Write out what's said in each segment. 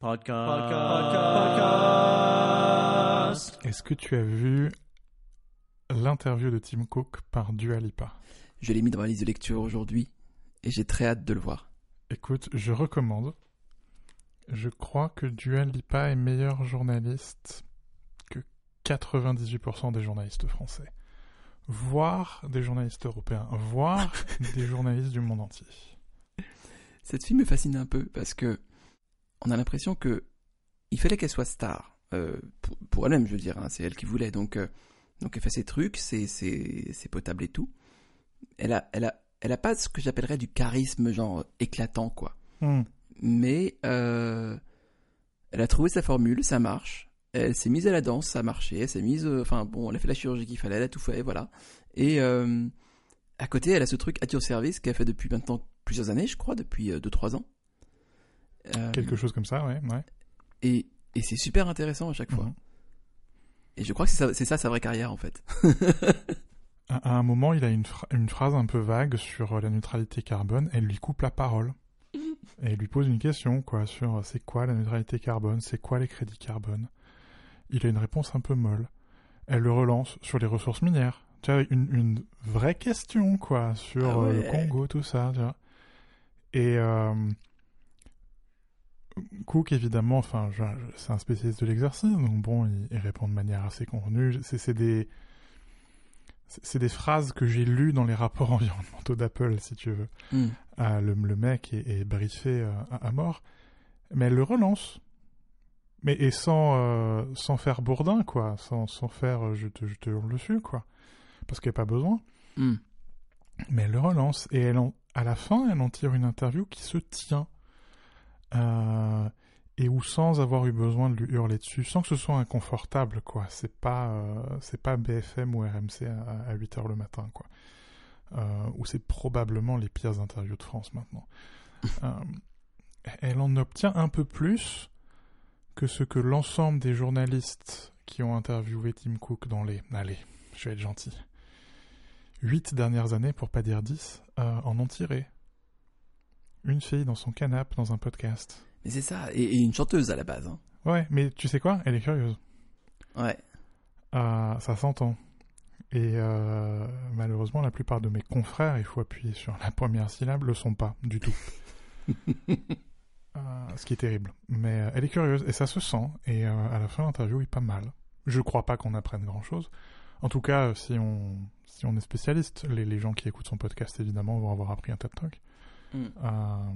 Podcast. Podcast. Est-ce que tu as vu l'interview de Tim Cook par Dua Lipa? Je l'ai mis dans ma liste de lecture aujourd'hui et j'ai très hâte de le voir. Écoute, je recommande. Je crois que Dua Lipa est meilleur journaliste que 98% des journalistes français. Voire des journalistes européens, voire des journalistes du monde entier. Cette fille me fascine un peu parce que on a l'impression que il fallait qu'elle soit star euh, pour, pour elle-même, je veux dire. hein, c'est elle qui voulait, donc euh, donc elle fait ses trucs, c'est c'est c'est potable et tout. Elle a elle a elle a pas ce que j'appellerais du charisme genre éclatant quoi. Hmm. Mais euh, elle a trouvé sa formule, ça marche. Elle s'est mise à la danse, ça a marché. Elle s'est mise, enfin bon, elle a fait la chirurgie qu'il fallait, elle a tout fait, voilà. Et à côté, elle a ce truc at your service qu'elle fait depuis maintenant plusieurs années, je crois, depuis 2-3 ans. Euh, Quelque chose comme ça, ouais. ouais. Et, et c'est super intéressant à chaque fois. Mhm. Et je crois que c'est ça, ça sa vraie carrière en fait. À, à un moment, il a une, une phrase un peu vague sur euh, la neutralité carbone. Elle lui coupe la parole. Et elle lui pose une question, quoi, sur euh, c'est quoi la neutralité carbone, c'est quoi les crédits carbone? Il a une réponse un peu molle. Elle le relance sur les ressources minières. Tu vois, une, une vraie question, quoi, sur Ah le. Congo, tout ça, tu vois. Et euh, Cook, évidemment, enfin, c'est un spécialiste de l'exercice, donc bon, il, il répond de manière assez convenue. C'est des, c'est c'est des phrases que j'ai lues dans les rapports environnementaux d'Apple, si tu veux. Ah, le, le mec est, est briefé euh, à, à mort, mais elle le relance. Mais et sans, euh, sans faire bourdin, quoi. Sans, sans faire je, te, je te hurle dessus, quoi. Parce qu'il n'y a pas besoin. Hmm. Mais elle le relance. Et elle en- à la fin, elle en tire une interview qui se tient. Euh, et où sans avoir eu besoin de lui hurler dessus, sans que ce soit inconfortable, quoi. C'est pas, euh, c'est pas BFM ou RMC à, à 8h le matin, quoi. Euh, où c'est probablement les pires interviews de France maintenant. Euh, elle en obtient un peu plus que ce que l'ensemble des journalistes qui ont interviewé Tim Cook dans les, allez, je vais être gentil, 8 dernières années, pour pas dire 10, euh, en ont tiré. Une fille dans son canapé dans un podcast. Mais c'est ça, et, et une chanteuse à la base. hein. Ouais, mais tu sais quoi? Elle est curieuse. Ouais. Euh, ça s'entend. Et euh, malheureusement, la plupart de mes confrères, il faut appuyer sur la première syllabe, le sont pas du tout. Euh, ce qui est terrible. Mais euh, elle est curieuse et ça se sent. Et euh, à la fin, l'interview est pas mal. Je crois pas qu'on apprenne grand chose. En tout cas, si on, si on est spécialiste, les, les gens qui écoutent son podcast, évidemment, vont avoir appris un tas de trucs. Hmm. Euh,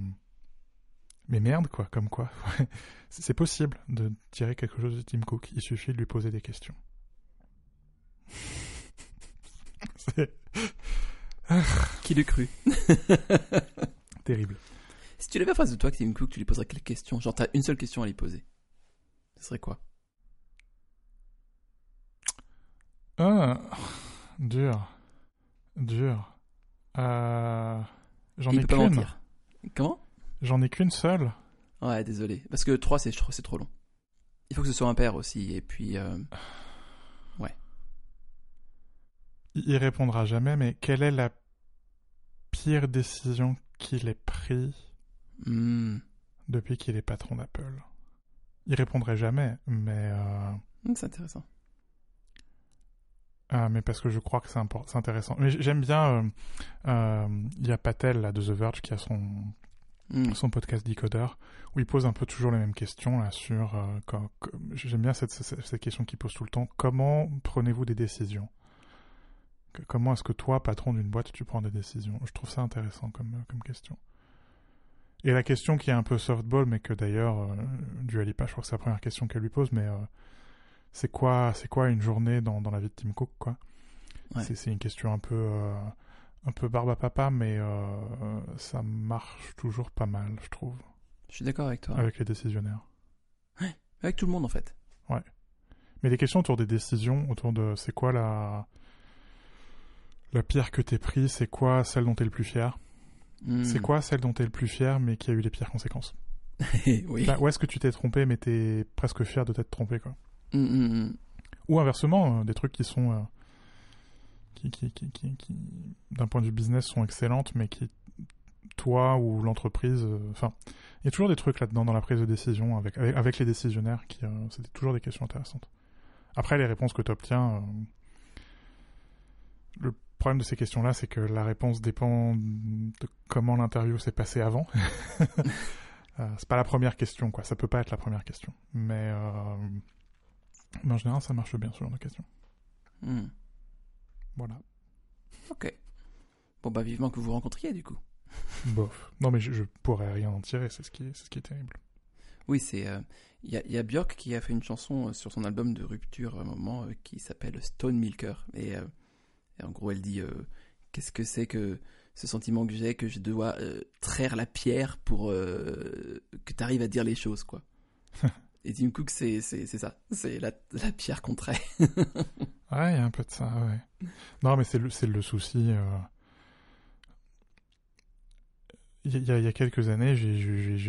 mais merde, quoi, comme quoi. C'est possible de tirer quelque chose de Tim Cook. Il suffit de lui poser des questions. Qui l'eût cru? Terrible. Si tu l'avais en face de toi, que Tim Cook, tu lui poserais quelle question? Genre, t'as une seule question à lui poser. Ce serait quoi? Ah, dur. Dur. Euh, J'en ai qu'une. Comment? J'en ai qu'une seule. Ouais, désolé. Parce que 3, c'est trop long. Il faut que ce soit un père aussi, et puis... euh, Il il répondra jamais, mais quelle est la pire décision qu'il ait prise hmm, depuis qu'il est patron d'Apple? Il répondrait jamais, mais... euh, hmm, C'est intéressant. Ah, mais parce que je crois que c'est intéressant. Mais j'aime bien. euh, euh, Il y a Patel là, de The Verge qui a son, Hmm. son podcast Decoder où il pose un peu toujours les mêmes questions là sur. euh, J'aime bien cette, cette, cette question qu'il pose tout le temps. Comment prenez-vous des décisions? Comment est-ce que toi, patron d'une boîte, tu prends des décisions? Je trouve ça intéressant comme, euh, comme question. Et la question qui est un peu softball, mais que d'ailleurs, euh, Dua Lipa, je crois que c'est la première question qu'elle lui pose, mais euh, c'est quoi, c'est quoi une journée dans, dans la vie de Tim Cook, quoi? Ouais. C'est- C'est une question un peu, euh, un peu barbe à papa, mais euh, ça marche toujours pas mal, je trouve, Je suis d'accord avec toi. avec les décisionnaires. Avec tout le monde, en fait. Mais des questions autour des décisions, autour de c'est quoi la la pire que t'es pris, c'est quoi celle dont t'es le plus fier, Hmm. c'est quoi celle dont t'es le plus fier mais qui a eu les pires conséquences? Oui. Bah, où est-ce que tu t'es trompé mais t'es presque fier de t'être trompé quoi. Hmm, hmm, hmm. Ou inversement, euh, des trucs qui sont euh, qui, qui, qui, qui, d'un point de vue business sont excellentes mais qui toi ou l'entreprise. euh, Enfin, il y a toujours des trucs là-dedans dans la prise de décision avec, avec, les décisionnaires qui, c'était toujours des questions intéressantes. Après, les réponses que tu obtiens, le problème de ces questions-là, c'est que la réponse dépend de comment l'interview s'est passée avant. C'est pas la première question, quoi. Ça peut pas être la première question. Mais, mais en général, ça marche bien ce genre de questions. Hmm. Voilà. Ok. Bon, bah, vivement que vous vous rencontriez, du coup. Bof. Non, mais je, je pourrais rien en tirer. C'est ce qui est, c'est ce qui est terrible. Oui, c'est. euh, Il y, a, il y a Björk qui a fait une chanson euh, sur son album de rupture à un moment euh, qui s'appelle Stone Milker. Et, et en gros, elle dit Qu'est-ce que c'est que ce sentiment que j'ai, que je dois traire la pierre pour que tu arrives à dire les choses, quoi. et Tim Cook, c'est ça. C'est la, pierre qu'on. Ouais, il y a un peu de ça, ouais. Non, mais c'est le, le souci. euh, Il y, a, y a quelques années, j'ai-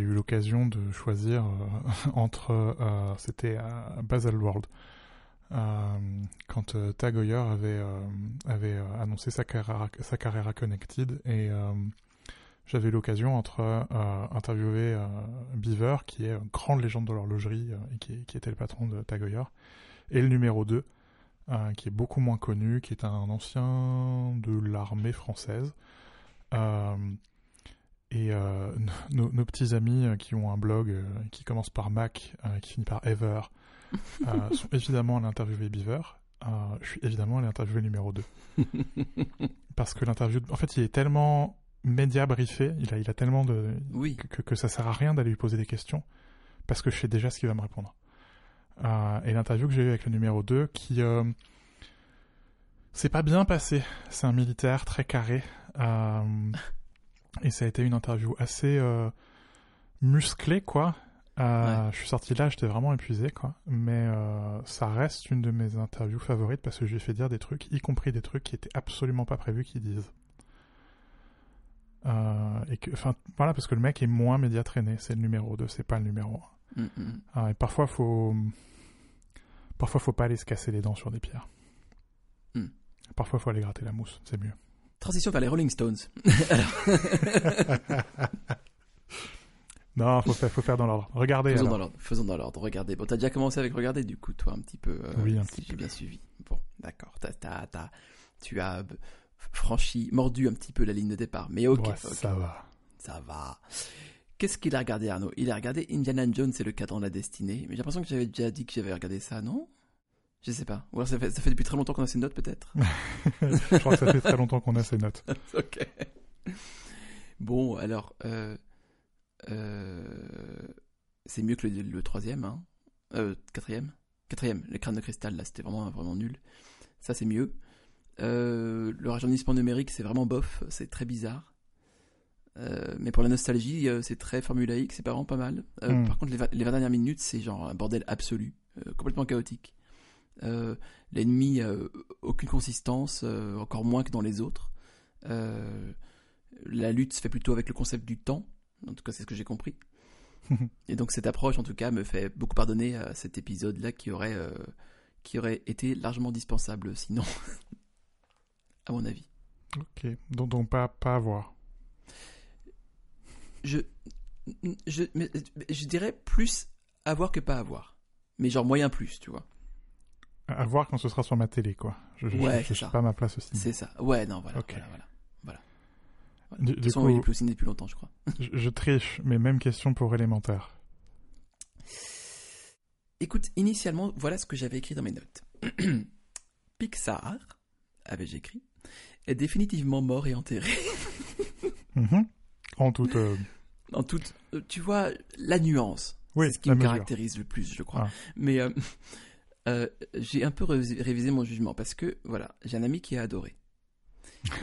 eu l'occasion de choisir euh, entre. euh, C'était à Baselworld. Euh, quand Tag avait, avait annoncé sa carrière, Connected et j'avais l'occasion entre euh, interviewer euh, Beaver qui est une grande légende de l'horlogerie euh, et qui, qui était le patron de Tag Heuer et le numéro 2 euh, qui est beaucoup moins connu, qui est un ancien de l'armée française. Et nos, nos petits amis qui ont un blog qui commence par Mac, qui finit par Ever, sont évidemment allés interviewer Beaver. Je suis évidemment allé interviewer le numéro 2. Parce que l'interview, en fait, il est tellement média briefé, il a, il a tellement de. oui. que, que ça sert à rien d'aller lui poser des questions, parce que je sais déjà ce qu'il va me répondre. Euh, et l'interview que j'ai eue avec le numéro 2, qui. Euh, c'est pas bien passé. C'est un militaire très carré. Euh, et ça a été une interview assez musclée, quoi. Je suis sorti là, j'étais vraiment épuisé, quoi. Mais ça reste une de mes interviews favorites parce que je lui ai fait dire des trucs, y compris des trucs qui étaient absolument pas prévus qu'il dise. Euh, et que, enfin, voilà, parce que le mec est moins média traîné, c'est le numéro 2, c'est pas le numéro 1. Mm, mm. Ah, et parfois, faut. Parfois, faut pas aller se casser les dents sur des pierres. Hmm. Parfois, faut aller gratter la mousse, c'est mieux. Transition vers les Rolling Stones. Non, faut faire, faut faire dans l'ordre. Regardez. Faisons alors. dans l'ordre. Faisons dans l'ordre. Regardez. Bon, t'as déjà commencé avec regarder, du coup, toi, un petit peu. euh, Oui, un si petit j'ai peu. bien suivi. Bon, d'accord. T'as, t'as, t'as- tu as euh, franchi, mordu un petit peu la ligne de départ. Mais ok, Ouais, ça va. ça va. Qu'est-ce qu'il a regardé, Arnaud? Il a regardé Indiana Jones et le cadran de la destinée. Mais j'ai l'impression que j'avais déjà dit que j'avais regardé ça, non? Je sais pas. Ou alors ça fait, ça fait depuis très longtemps qu'on a ces notes, peut-être? Je crois que ça fait très longtemps qu'on a ces notes. Ok. Bon, alors, euh, euh, c'est mieux que le, le troisième, hein. Euh, quatrième Quatrième, le crâne de cristal, là, c'était vraiment, vraiment nul. Ça, c'est mieux. Euh, le rajeunissement numérique, c'est vraiment bof, c'est très bizarre. Euh, mais pour la nostalgie, euh, c'est très formulaïque, c'est vraiment pas mal. Euh, Mm. Par contre, les, les 20 dernières minutes, c'est genre un bordel absolu, complètement chaotique. L'ennemi, aucune consistance, encore moins que dans les autres. La lutte se fait plutôt avec le concept du temps, en tout cas c'est ce que j'ai compris. Et donc cette approche, en tout cas, me fait beaucoup pardonner à cet épisode-là qui aurait, euh, qui aurait été largement dispensable, sinon, à mon avis. Ok, donc, donc pas, pas à voir. Je, je, mais- je dirais plus avoir que pas avoir. Mais genre moyen plus, tu vois. À voir quand ce sera sur ma télé, quoi. Je, je, Ouais, je, pas à ma place aussi. C'est ça. Ouais, non, voilà. Ok. voilà, voilà. voilà. Du, De toute du façon, coup, il est plus au ciné depuis longtemps, je crois. je, je triche, mais même question pour élémentaire. Écoute, initialement, voilà ce que j'avais écrit dans mes notes. Pixar, avais-je écrit, est définitivement mort et enterré. Mhm. En toute. euh, En toute, euh, tu vois, la nuance. Oui, c'est ce qui me mesure. caractérise le plus, je crois. Ah. Mais euh, euh, j'ai un peu révisé, mon jugement parce que voilà, j'ai un ami qui a adoré.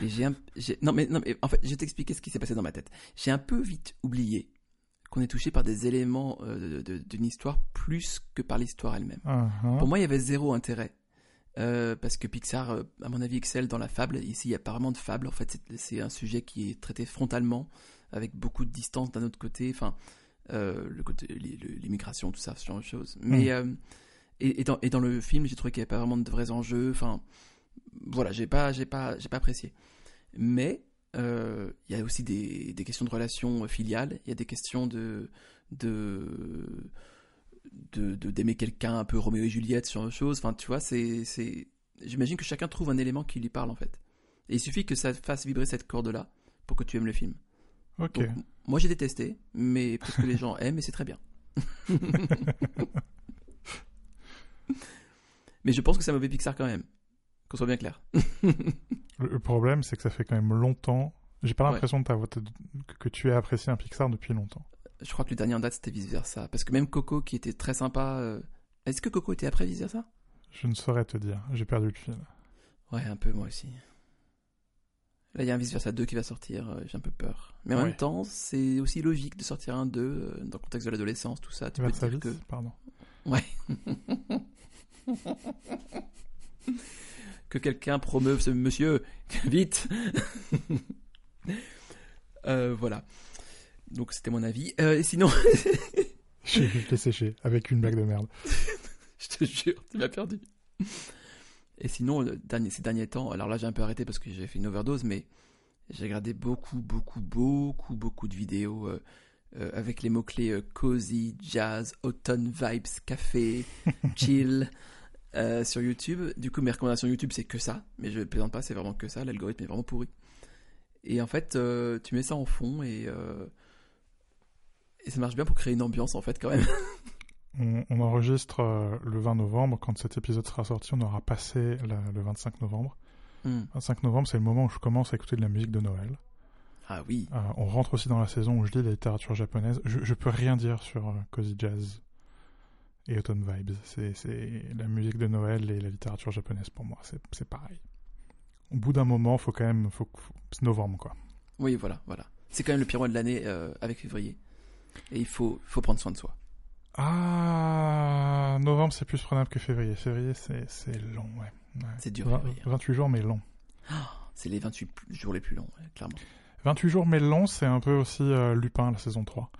Et j'ai un, non mais non mais en fait, je vais t'expliquer ce qui s'est passé dans ma tête. J'ai un peu vite oublié qu'on est touché par des éléments euh, d'une histoire plus que par l'histoire elle-même. Ah, ah. Pour moi, il y avait zéro intérêt. Euh, parce que Pixar, euh, à mon avis, excelle dans la fable. Ici, il n'y a pas vraiment de fable. En fait, c'est- un sujet qui est traité frontalement, avec beaucoup de distance d'un autre côté. Enfin, euh, le côté, l'immigration, tout ça, ce genre de choses. Mais, euh, et, et dans, et dans le film, j'ai trouvé qu'il n'y avait pas vraiment de vrais enjeux. Enfin, voilà, j'ai pas, j'ai pas, j'ai pas apprécié. Mais il y a aussi des, des questions de relations filiales, il y a des questions de de de d'aimer quelqu'un un peu Roméo et Juliette sur autre chose. Enfin, tu vois, c'est c'est j'imagine que chacun trouve un élément qui lui parle en fait. Et il suffit que ça fasse vibrer cette corde là pour que tu aimes le film. Ok. Donc, moi j'ai détesté, mais peut-être que les gens aiment et c'est très bien. mais je pense que c'est un mauvais Pixar quand même. Qu'on soit bien clair. Le, problème, c'est que ça fait quand même longtemps. J'ai pas l'impression que tu aies apprécié un Pixar depuis longtemps. Je crois que le dernier en date c'était vice versa. Parce que même Coco qui était très sympa. euh, Est-ce que Coco était après vice versa Je ne saurais te dire. J'ai perdu le fil. Ouais, un peu moi aussi. Là il y a un vice versa 2 qui va sortir, euh, j'ai un peu peur. Mais en Ouais. même temps, c'est aussi logique de sortir un 2 euh, dans le contexte de l'adolescence, tout ça. Tu peux te dire que. pardon. Ouais. que quelqu'un promeuve ce monsieur. Vite Euh, Voilà. Donc c'était mon avis. Euh, et sinon, Je l'ai séché avec une blague de merde. je te jure, tu m'as perdu. Et sinon, dernier, ces derniers temps, alors là j'ai un peu arrêté parce que j'ai fait une overdose, mais j'ai regardé beaucoup, beaucoup, beaucoup, beaucoup de vidéos euh, euh, avec les mots-clés cozy, jazz, autumn vibes, café, chill sur YouTube. Du coup, mes recommandations YouTube, c'est que ça, mais je ne plaisante pas, c'est vraiment que ça. L'algorithme est vraiment pourri. Et en fait, euh, tu mets ça en fond et, euh, et ça marche bien pour créer une ambiance en fait quand même. On, on enregistre euh, le 20 novembre. Quand cet épisode sera sorti, on aura passé la- le 25 novembre. Hmm. 25 novembre, c'est le moment où je commence à écouter de la musique de Noël. Ah oui. Euh, on rentre aussi dans la saison où je lis la littérature japonaise. Je, je peux rien dire sur euh, Cozy Jazz et Autumn Vibes. C'est, la musique de Noël et la littérature japonaise pour moi. C'est, c'est pareil. Au bout d'un moment, faut quand même, faut, faut- c'est novembre quoi. Oui, voilà, voilà. C'est quand même le pire mois de l'année euh, avec février. Et il faut, faut prendre soin de soi. Ah, novembre c'est plus prenable que février. Février c'est, long, ouais. Ouais. C'est dur, Vingt- février. 28 jours mais long. C'est les 28 plus- jours les plus longs, clairement. 28 jours mais long, c'est un peu aussi euh, Lupin la saison 3.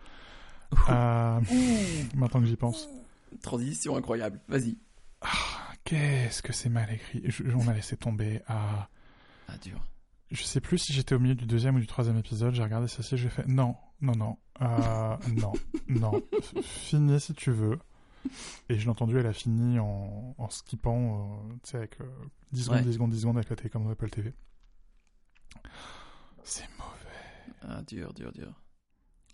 Euh, maintenant que j'y pense. Transition incroyable. Vas-y. Qu'est-ce que c'est mal écrit. Je- on a laissé tomber. Ah. Ah, dur. Je sais plus si j'étais au milieu du deuxième ou du troisième épisode. J'ai regardé ceci, j'ai fait non, non, non, euh, non, non. Finis si tu veux. Et je l'ai entendu, elle a fini en, en skippant, euh, tu sais, avec euh, 10 secondes, Ouais. 10 secondes, 10 secondes avec la télécommande Apple TV. C'est mauvais. Ah, dur, dur, dur.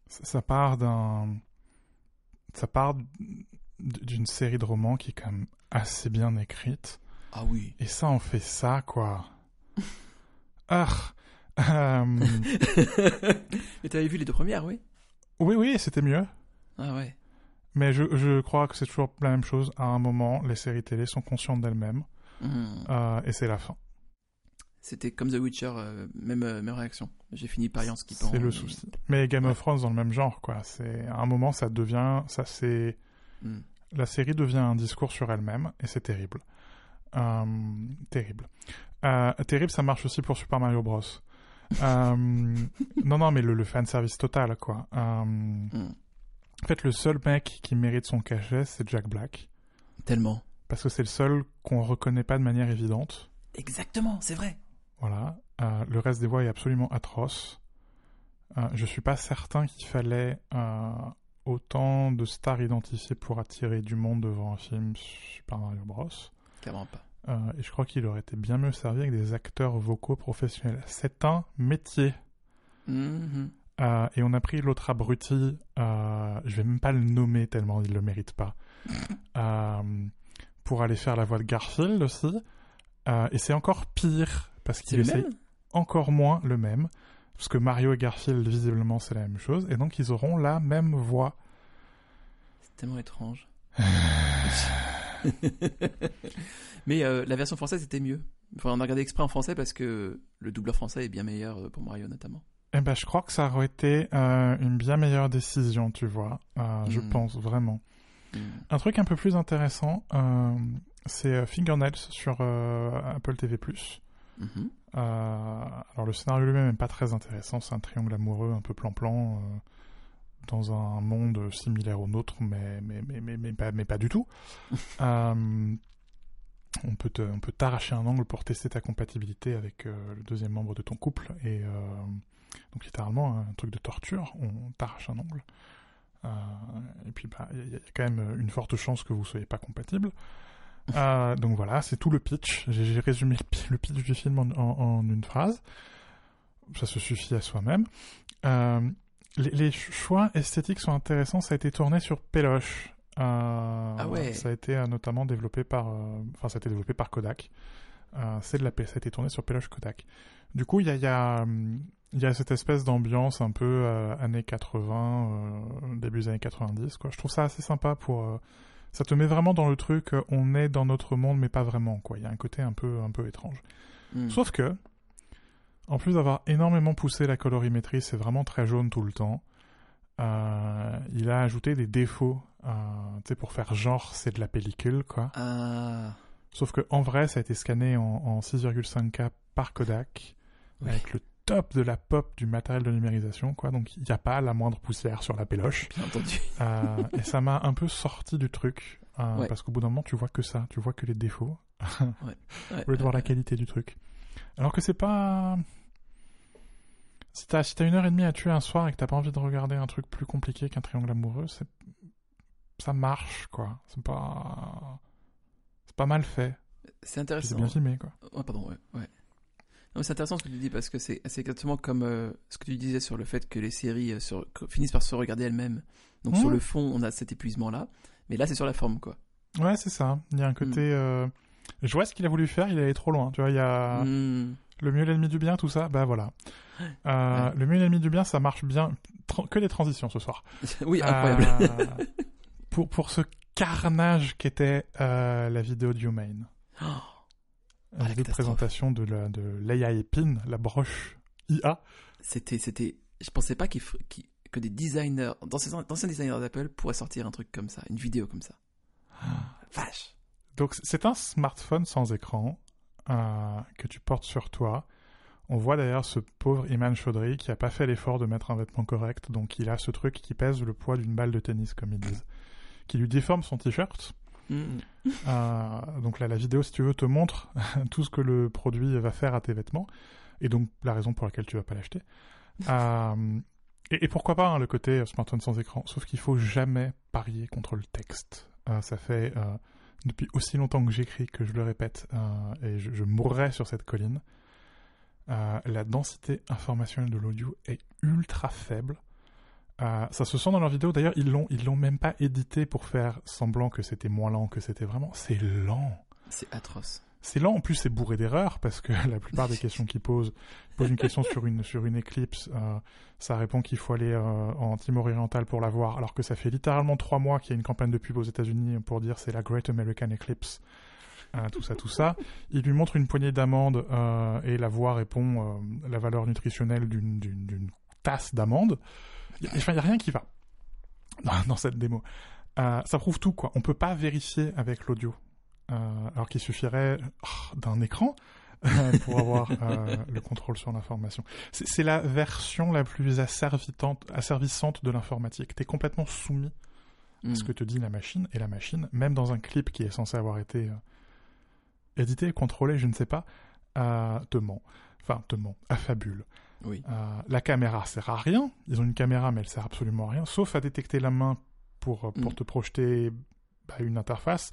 Ça, ça part d'un. Ça part d'une série de romans qui est quand même assez bien écrite. Ah oui. Et ça, on fait ça, quoi. Ah. euh, Mais t'avais vu les deux premières, oui? Oui, oui, c'était mieux. Ah ouais. Mais je, je crois que c'est toujours la même chose. À un moment, les séries télé sont conscientes d'elles-mêmes. Hmm. euh, et c'est la fin. C'était comme The Witcher, euh, même, euh, même réaction. J'ai fini par y en skippant. C'est le mais- souci. Mais Game Ouais. of Thrones dans le même genre, quoi. C'est à un moment, ça devient, ça c'est, Hmm. la série devient un discours sur elle-même et c'est terrible. Euh, terrible. Terrible, ça marche aussi pour Super Mario Bros. Euh, non, non, mais le, le fan service total, quoi. Euh, Hmm. en fait, le seul mec qui mérite son cachet, c'est Jack Black. Tellement. Parce que c'est le seul qu'on reconnaît pas de manière évidente. Exactement, c'est vrai. Voilà. Euh, le reste des voix est absolument atroce. Je suis pas certain qu'il fallait autant de stars identifiées pour attirer du monde devant un film Super Mario Bros. Clairement pas. Euh, et je crois qu'il aurait été bien mieux servi avec des acteurs vocaux professionnels. C'est un métier. Mhm. Euh, et on a pris l'autre abruti, euh, je vais même pas le nommer tellement il le mérite pas, euh, pour aller faire la voix de Garfield aussi. Et c'est encore pire, parce qu'il même encore moins le même, parce que Mario et Garfield, visiblement, c'est la même chose, et donc ils auront la même voix. C'est tellement étrange. Mais euh, la version française était mieux. Enfin, on a regardé exprès en français parce que le doubleur français est bien meilleur euh, pour Mario notamment. Eh ben, je crois que ça aurait été euh, une bien meilleure décision, tu vois. Euh, Je Mm. pense vraiment. Hmm. Un truc un peu plus intéressant, c'est Fingernails sur Apple TV+. Mhm. Euh, alors le scénario lui-même n'est pas très intéressant, c'est un triangle amoureux un peu plan-plan dans un monde similaire au nôtre, mais, mais, mais, mais, mais, pas, mais pas du tout. Euh, on peut te- on peut t'arracher un angle pour tester ta compatibilité avec euh, le deuxième membre de ton couple. Et euh, donc littéralement un truc de torture, on t'arrache un ongle. Euh, et puis bah, il y, a- il y a quand même une forte chance que vous soyez pas compatibles. Euh, donc voilà, c'est tout le pitch. J'ai résumé le pi- le pitch du film en, en- en une phrase. Ça se suffit à soi-même. Les, les choix esthétiques sont intéressants. Ça a été tourné sur Péloche. Euh, Ah ouais. Ça a été euh, notamment développé par, euh, enfin, ça a été développé par Kodak. Euh, c'est de la, ça a été tourné sur Péloche Kodak. Du coup, il y a, il y a, il y a cette espèce d'ambiance un peu euh, années 80, euh, début des années 90. Quoi. Je trouve ça assez sympa pour. euh, ça te met vraiment dans le truc. on est dans notre monde, mais pas vraiment. Quoi. Il y a un côté un peu, un peu étrange. Hmm. Sauf que, en plus d'avoir énormément poussé la colorimétrie, c'est vraiment très jaune tout le temps. euh, il a ajouté des défauts, euh, tu sais, pour faire genre c'est de la pellicule, quoi. Ah. Sauf que en vrai, ça a été scanné en, en 6,5K par Kodak, Oui. avec le top de la pop du matériel de numérisation, quoi. Donc il n'y a pas la moindre poussière sur la péloche. Bien entendu. Euh, et ça m'a un peu sorti du truc, euh, Ouais. parce qu'au bout d'un moment, tu vois que ça, tu vois que les défauts, Ouais, au lieu de voir la ouais. qualité du truc. Alors que c'est pas. Si t'as si une heure et demie à tuer un soir et que t'as pas envie de regarder un truc plus compliqué qu'un triangle amoureux, ça marche quoi. C'est pas c'est pas mal fait. C'est Puis C'est intéressant. bien filmé quoi. Ouais, pardon, ouais. c'est intéressant ce que tu dis parce que c'est exactement comme euh, ce que tu disais sur le fait que les séries euh, sur- que- finissent par se regarder elles-mêmes. Donc sur le fond, on a cet épuisement-là, mais là c'est sur la forme, quoi. Ouais, c'est ça. Il y a un côté. euh, Je vois ce qu'il a voulu faire, il est allé trop loin. Tu vois, il y a Hmm. Le mieux, l'ennemi du bien, tout ça. Bah voilà. Euh, Ouais. Le mieux, l'ennemi du bien, ça marche bien. Que des transitions ce soir. oui, incroyable. Euh, pour, pour ce carnage qu'était euh, la vidéo de Humane. Oh, La vidéo de présentation de, la, de Leia Epine, la broche IA. c'était, c'était. Je pensais pas qu'il que des designers, d'anciens d'anciens designers d'Apple pourraient sortir un truc comme ça, une vidéo comme ça. Vache. Donc c'est un smartphone sans écran euh, que tu portes sur toi. On voit d'ailleurs ce pauvre Iman Chaudhry qui a pas fait l'effort de mettre un vêtement correct, donc il a ce truc qui pèse le poids d'une balle de tennis, comme ils disent, qui lui déforme son t-shirt. Hmm. Euh, donc là, la vidéo, si tu veux, te montre tout ce que le produit va faire à tes vêtements, et donc la raison pour laquelle tu vas pas l'acheter. Euh, et, et pourquoi pas hein, le côté smartphone sans écran, sauf qu'il faut jamais parier contre le texte. Euh, ça fait depuis aussi longtemps que j'écris que je le répète, euh, et je, mourrai sur cette colline. Euh, la densité informationnelle de l'audio est ultra faible. Euh, ça se sent dans leur vidéo. D'ailleurs, ils l'ont, ils l'ont même pas édité pour faire semblant que c'était moins lent que c'était vraiment. C'est lent. C'est atroce. C'est lent. En plus, c'est bourré d'erreurs parce que la plupart des questions qu'ils posent, ils posent une question sur une sur une éclipse. euh, ça répond qu'il faut aller euh, en Timor oriental pour la voir, alors que ça fait littéralement trois mois qu'il y a une campagne de pub aux États-Unis pour dire c'est la Great American Eclipse. Euh, tout ça, tout ça. Il lui montre une poignée d'amandes et la voix répond la valeur nutritionnelle d'une tasse d'amandes. Il n'y a, rien qui va dans, dans cette démo. Ça prouve tout, quoi. On peut pas vérifier avec l'audio. Euh, alors qu'il suffirait oh, d'un écran euh, pour avoir euh, le contrôle sur l'information. C'est la version la plus asservissante de l'informatique. Tu es complètement soumis à ce Hmm. que te dit la machine, et la machine, même dans un clip qui est censé avoir été euh, édité, contrôlé, je ne sais pas, euh, te ment. Enfin, te ment, affabule. Oui. La caméra sert à rien. Ils ont une caméra, mais elle sert absolument à rien, sauf à détecter la main pour, pour Mm. te projeter bah, une interface.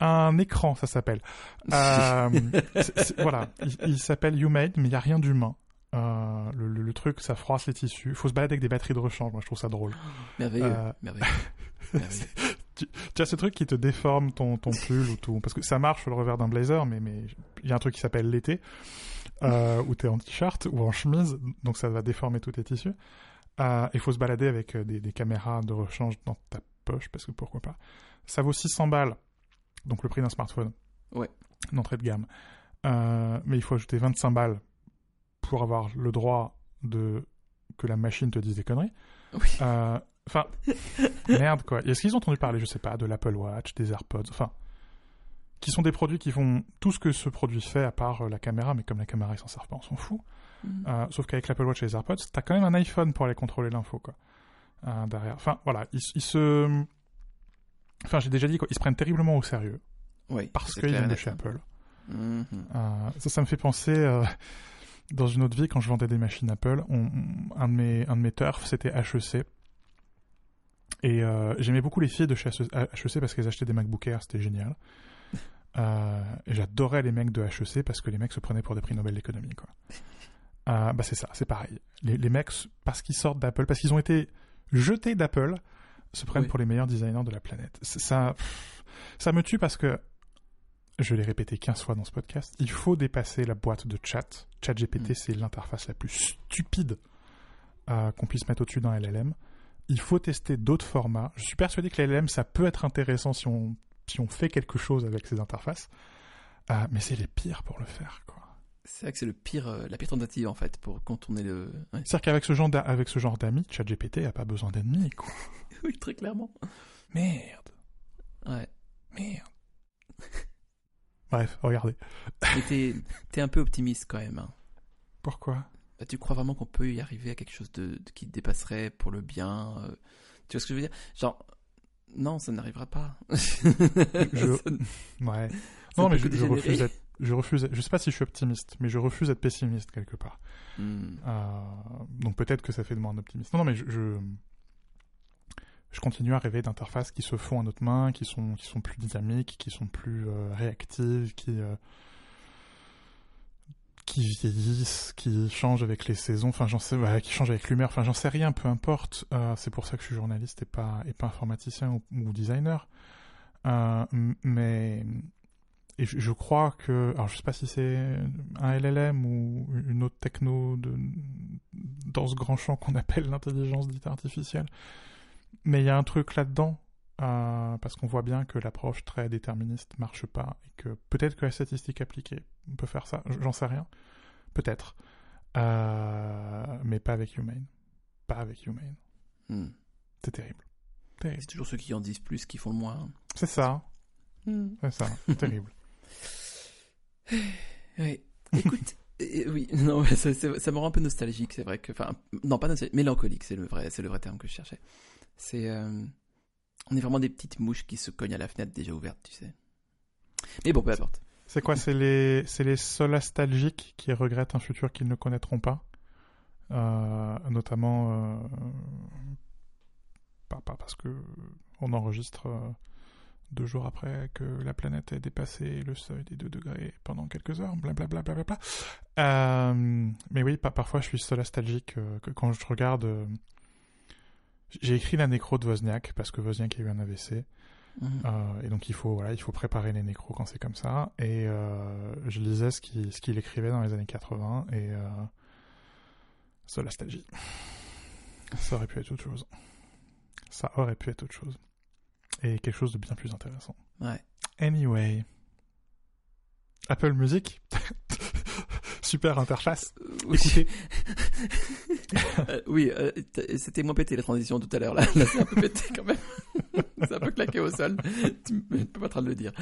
Un écran, ça s'appelle. Euh, voilà, il, il s'appelle YouMade, mais il n'y a rien d'humain. Euh, le, le- le truc, ça froisse les tissus. Il faut se balader avec des batteries de rechange. Moi, je trouve ça drôle. Merveilleux. Euh, Merveilleux. Merveilleux. Tu as ce truc qui te déforme ton, ton pull ou tout. Parce que ça marche sur le revers d'un blazer, mais mais il y a un truc qui s'appelle l'été, euh, où tu es en t-shirt ou en chemise, donc ça va déformer tous tes tissus. Il faut se balader avec des, des caméras de rechange dans ta poche, parce que pourquoi pas. Ça vaut 600 balles, donc le prix d'un smartphone. Ouais. D'entrée de gamme. Euh, mais il faut ajouter 25 balles pour avoir le droit de que la machine te dise des conneries. Oui. Euh, Enfin, merde quoi. Est-ce qu'ils ont entendu parler, je sais pas, de l'Apple Watch, des AirPods, enfin, qui sont des produits qui font tout ce que ce produit fait à part euh, la caméra, mais comme la caméra ils s'en servent pas, on s'en fout. Hmm. Euh, sauf qu'avec l'Apple Watch et les AirPods, t'as quand même un iPhone pour aller contrôler l'info quoi. Derrière. Enfin voilà, ils, ils se, enfin j'ai déjà dit quoi, ils se prennent terriblement au sérieux. Oui. parce qu'ils viennent de chez. Apple. Mhm. Euh, ça, ça me fait penser, euh, dans une autre vie, quand je vendais des machines Apple, on- on- un, de mes, un de mes turfs, c'était HEC. Et euh, j'aimais beaucoup les filles de chez HEC parce qu'elles achetaient des MacBook Air, c'était génial. Euh, et j'adorais les mecs de HEC parce que les mecs se prenaient pour des prix Nobel d'économie. Euh, bah c'est ça, c'est pareil. Les, les mecs, parce qu'ils sortent d'Apple, parce qu'ils ont été jetés d'Apple, se prennent Oui. pour les meilleurs designers de la planète. Ça, ça me tue parce que je l'ai répété 15 fois dans ce podcast, il faut dépasser la boîte de chat. ChatGPT, Mm. c'est l'interface la plus stupide euh, qu'on puisse mettre au-dessus d'un LLM. Il faut tester d'autres formats. Je suis persuadé que l'LLM, ça peut être intéressant si on, si on fait quelque chose avec ces interfaces. Euh, mais c'est les pires pour le faire, quoi. C'est vrai que c'est le pire, euh, la pire tentative en fait pour contourner le. Ouais. C'est-à-dire qu'avec ce genre d'a- avec ce genre d'amis, ChatGPT a pas besoin d'ennemis. oui, très clairement. Merde, Ouais. merde. Bref, regardez. Mais t'es, t'es un peu optimiste quand même. hein. Pourquoi? Bah, tu crois vraiment qu'on peut y arriver à quelque chose de, de- qui dépasserait pour le bien euh, Tu vois ce que je veux dire? Genre, non, ça n'arrivera pas. Je- Ouais. Non, mais je, refuse d'être. Je refuse. Je sais pas si je suis optimiste, mais je refuse d'être pessimiste quelque part. Hmm. Euh, donc peut-être que ça fait de moi un optimiste. Non, non, mais je, je, je continue à rêver d'interfaces qui se font à notre main, qui sont, qui sont plus dynamiques, qui sont plus euh, réactives, qui, euh, qui vieillissent, qui changent avec les saisons. Enfin, j'en sais, qui changent avec l'humeur. Enfin, j'en sais rien, peu importe. Euh, c'est pour ça que je suis journaliste et pas, et pas informaticien ou, designer. Mais et je, je crois que, alors je sais pas si c'est un LLM ou une autre techno de, dans ce grand champ qu'on appelle l'intelligence dite artificielle, mais il y a un truc là-dedans euh, parce qu'on voit bien que l'approche très déterministe marche pas et que peut-être que la statistique appliquée on peut faire ça, j'en sais rien, peut-être, Euh, mais pas avec Humane, pas avec Humane, Hmm. c'est terrible, terrible. C'est toujours ceux qui en disent plus qui font le moins. C'est ça, Hmm. c'est ça, terrible. Oui. Écoute, euh, oui, non, ça, me rend un peu nostalgique, c'est vrai que, enfin, non pas nostalgique, mélancolique, c'est le vrai, c'est le vrai terme que je cherchais. C'est, euh, on est vraiment des petites mouches qui se cognent à la fenêtre déjà ouverte, tu sais. Mais bon, peu importe. C'est quoi C'est les, c'est les solastalgiques qui regrettent un futur qu'ils ne connaîtront pas, Euh, notamment euh, pas, pas parce que on enregistre deux jours après que la planète ait dépassé le seuil des 2 degrés pendant quelques heures, blablabla. Bla, bla, bla, bla. Euh, mais oui, pa- parfois je suis solastalgique euh, quand je regarde. J'ai écrit la nécro de Wozniak parce que Wozniak a eu un AVC. Mhm. Euh, et donc il faut voilà, il faut préparer les nécros quand c'est comme ça. Et euh, je lisais ce qu'il ce qu'il écrivait dans les années 80 et euh, solastalgie. Ça aurait pu être autre chose. Ça aurait pu être autre chose. Et quelque chose de bien plus intéressant. Ouais. Anyway. Apple Music? Super interface. Euh, oui. Écoutez, Euh, oui, euh, c'était moins pété la transition tout à l'heure là. Là, c'est un peu pété quand même. c'est un peu claqué au sol. Tu tu peux pas trop le dire.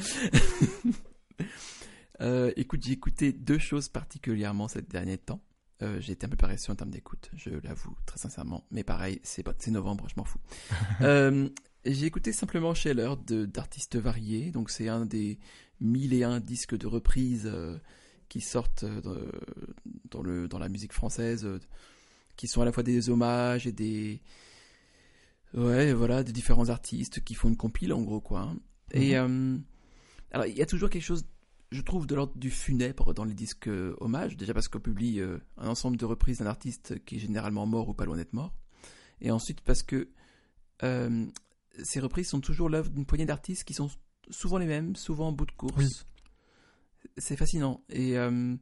Euh, écoute, j'ai écouté deux choses particulièrement ces derniers temps. Euh, j'ai été un peu paresseux en termes d'écoute, je l'avoue très sincèrement. Mais pareil, c'est novembre, je m'en fous. Euh, j'ai écouté simplement Scheller de- d'artistes variés. Donc c'est un des mille et un disques de reprise qui sortent euh, dans, le, dans la musique française, euh, qui sont à la fois des hommages et des... Ouais, voilà, des différents artistes qui font une compile en gros, quoi. hein. Et euh, alors, il y a toujours quelque chose, je trouve, de l'ordre du funèbre dans les disques euh, hommages. Déjà parce qu'on publie euh, un ensemble de reprises d'un artiste qui est généralement mort ou pas loin d'être mort. Et ensuite parce que ces reprises sont toujours l'œuvre d'une poignée d'artistes qui sont souvent les mêmes, souvent en bout de course. Oui. C'est fascinant. Et, euh,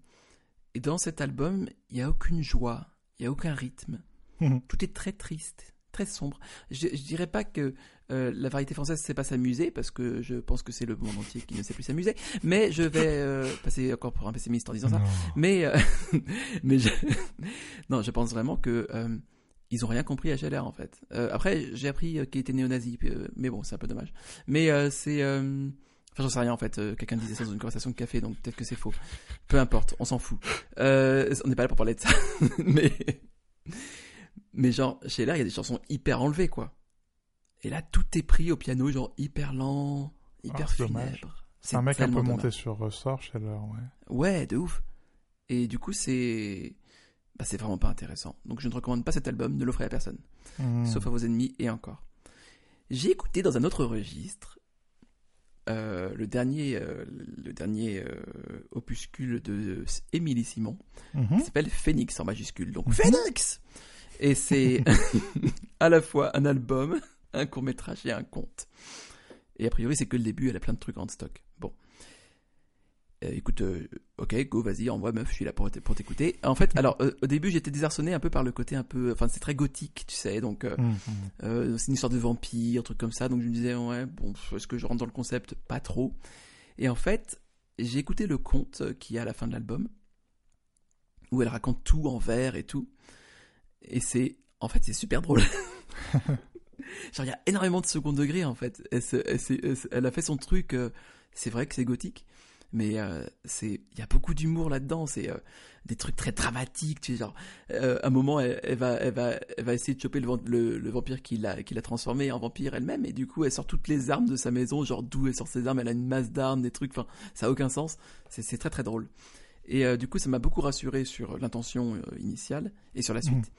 et dans cet album, il n'y a aucune joie, il n'y a aucun rythme. Mhm. Tout est très triste, très sombre. Je, je dirais pas que euh, la variété française ne sait pas s'amuser, parce que je pense que c'est le monde entier qui ne sait plus s'amuser. Mais je vais euh, passer encore pour un pessimiste en disant ça. Mais, mais je... non, je pense vraiment que ils ont rien compris à Scheller en fait. Euh, après, j'ai appris qu'il était néo-nazi, mais bon, c'est un peu dommage. Mais euh, c'est, euh, enfin, j'en sais rien en fait. Euh, Quelqu'un disait ça dans une conversation de café, donc peut-être que c'est faux. Peu importe, on s'en fout. Euh, on n'est pas là pour parler de ça, mais mais genre Scheller, il y a des chansons hyper enlevées quoi. Et là, tout est pris au piano, genre hyper lent, hyper Ah, c'est dommage. funèbre. C'est un mec un peu tellement monté dommage. sur ressort chez leur, ouais. Ouais, de ouf. Et du coup, c'est. Bah, c'est vraiment pas intéressant. Donc, je ne recommande pas cet album, ne l'offrez à personne. Hmm. Sauf à vos ennemis et encore. J'ai écouté dans un autre registre euh, le dernier, euh, le dernier euh, opuscule de Émilie Simon, Mhm. qui s'appelle Phoenix en majuscule. Donc, Mhm. Phoenix Et c'est à la fois un album, un court-métrage et un conte. Et a priori, c'est que le début, elle a plein de trucs en stock. Euh, écoute, euh, ok, go, vas-y, envoie meuf, je suis là pour pour t'écouter. En fait, alors, euh, au début, j'étais désarçonné un peu par le côté un peu. Enfin, c'est très gothique, tu sais, donc. euh, Mhm. euh, c'est une histoire de vampire, truc comme ça. Donc je me disais, ouais, bon, est-ce que je rentre dans le concept? Pas trop. Et en fait, j'ai écouté le conte qui est à la fin de l'album, où elle raconte tout en vers et tout. Et c'est, en fait, c'est super drôle. Genre, il y a énormément de second degré, en fait. Elle, a fait son truc, c'est vrai que c'est gothique. Mais euh, c'est, il y a beaucoup d'humour là-dedans. C'est euh, des trucs très dramatiques. Tu sais, genre, euh, à un moment, elle, elle va, elle va, elle va essayer de choper le, vamp- le, le vampire qui l'a, qui l'a transformé en vampire elle-même. Et du coup, elle sort toutes les armes de sa maison. Genre, d'où elle sort ses armes Elle a une masse d'armes, des trucs. Enfin, ça a aucun sens. C'est, très très drôle. Et du coup, ça m'a beaucoup rassuré sur l'intention initiale et sur la suite.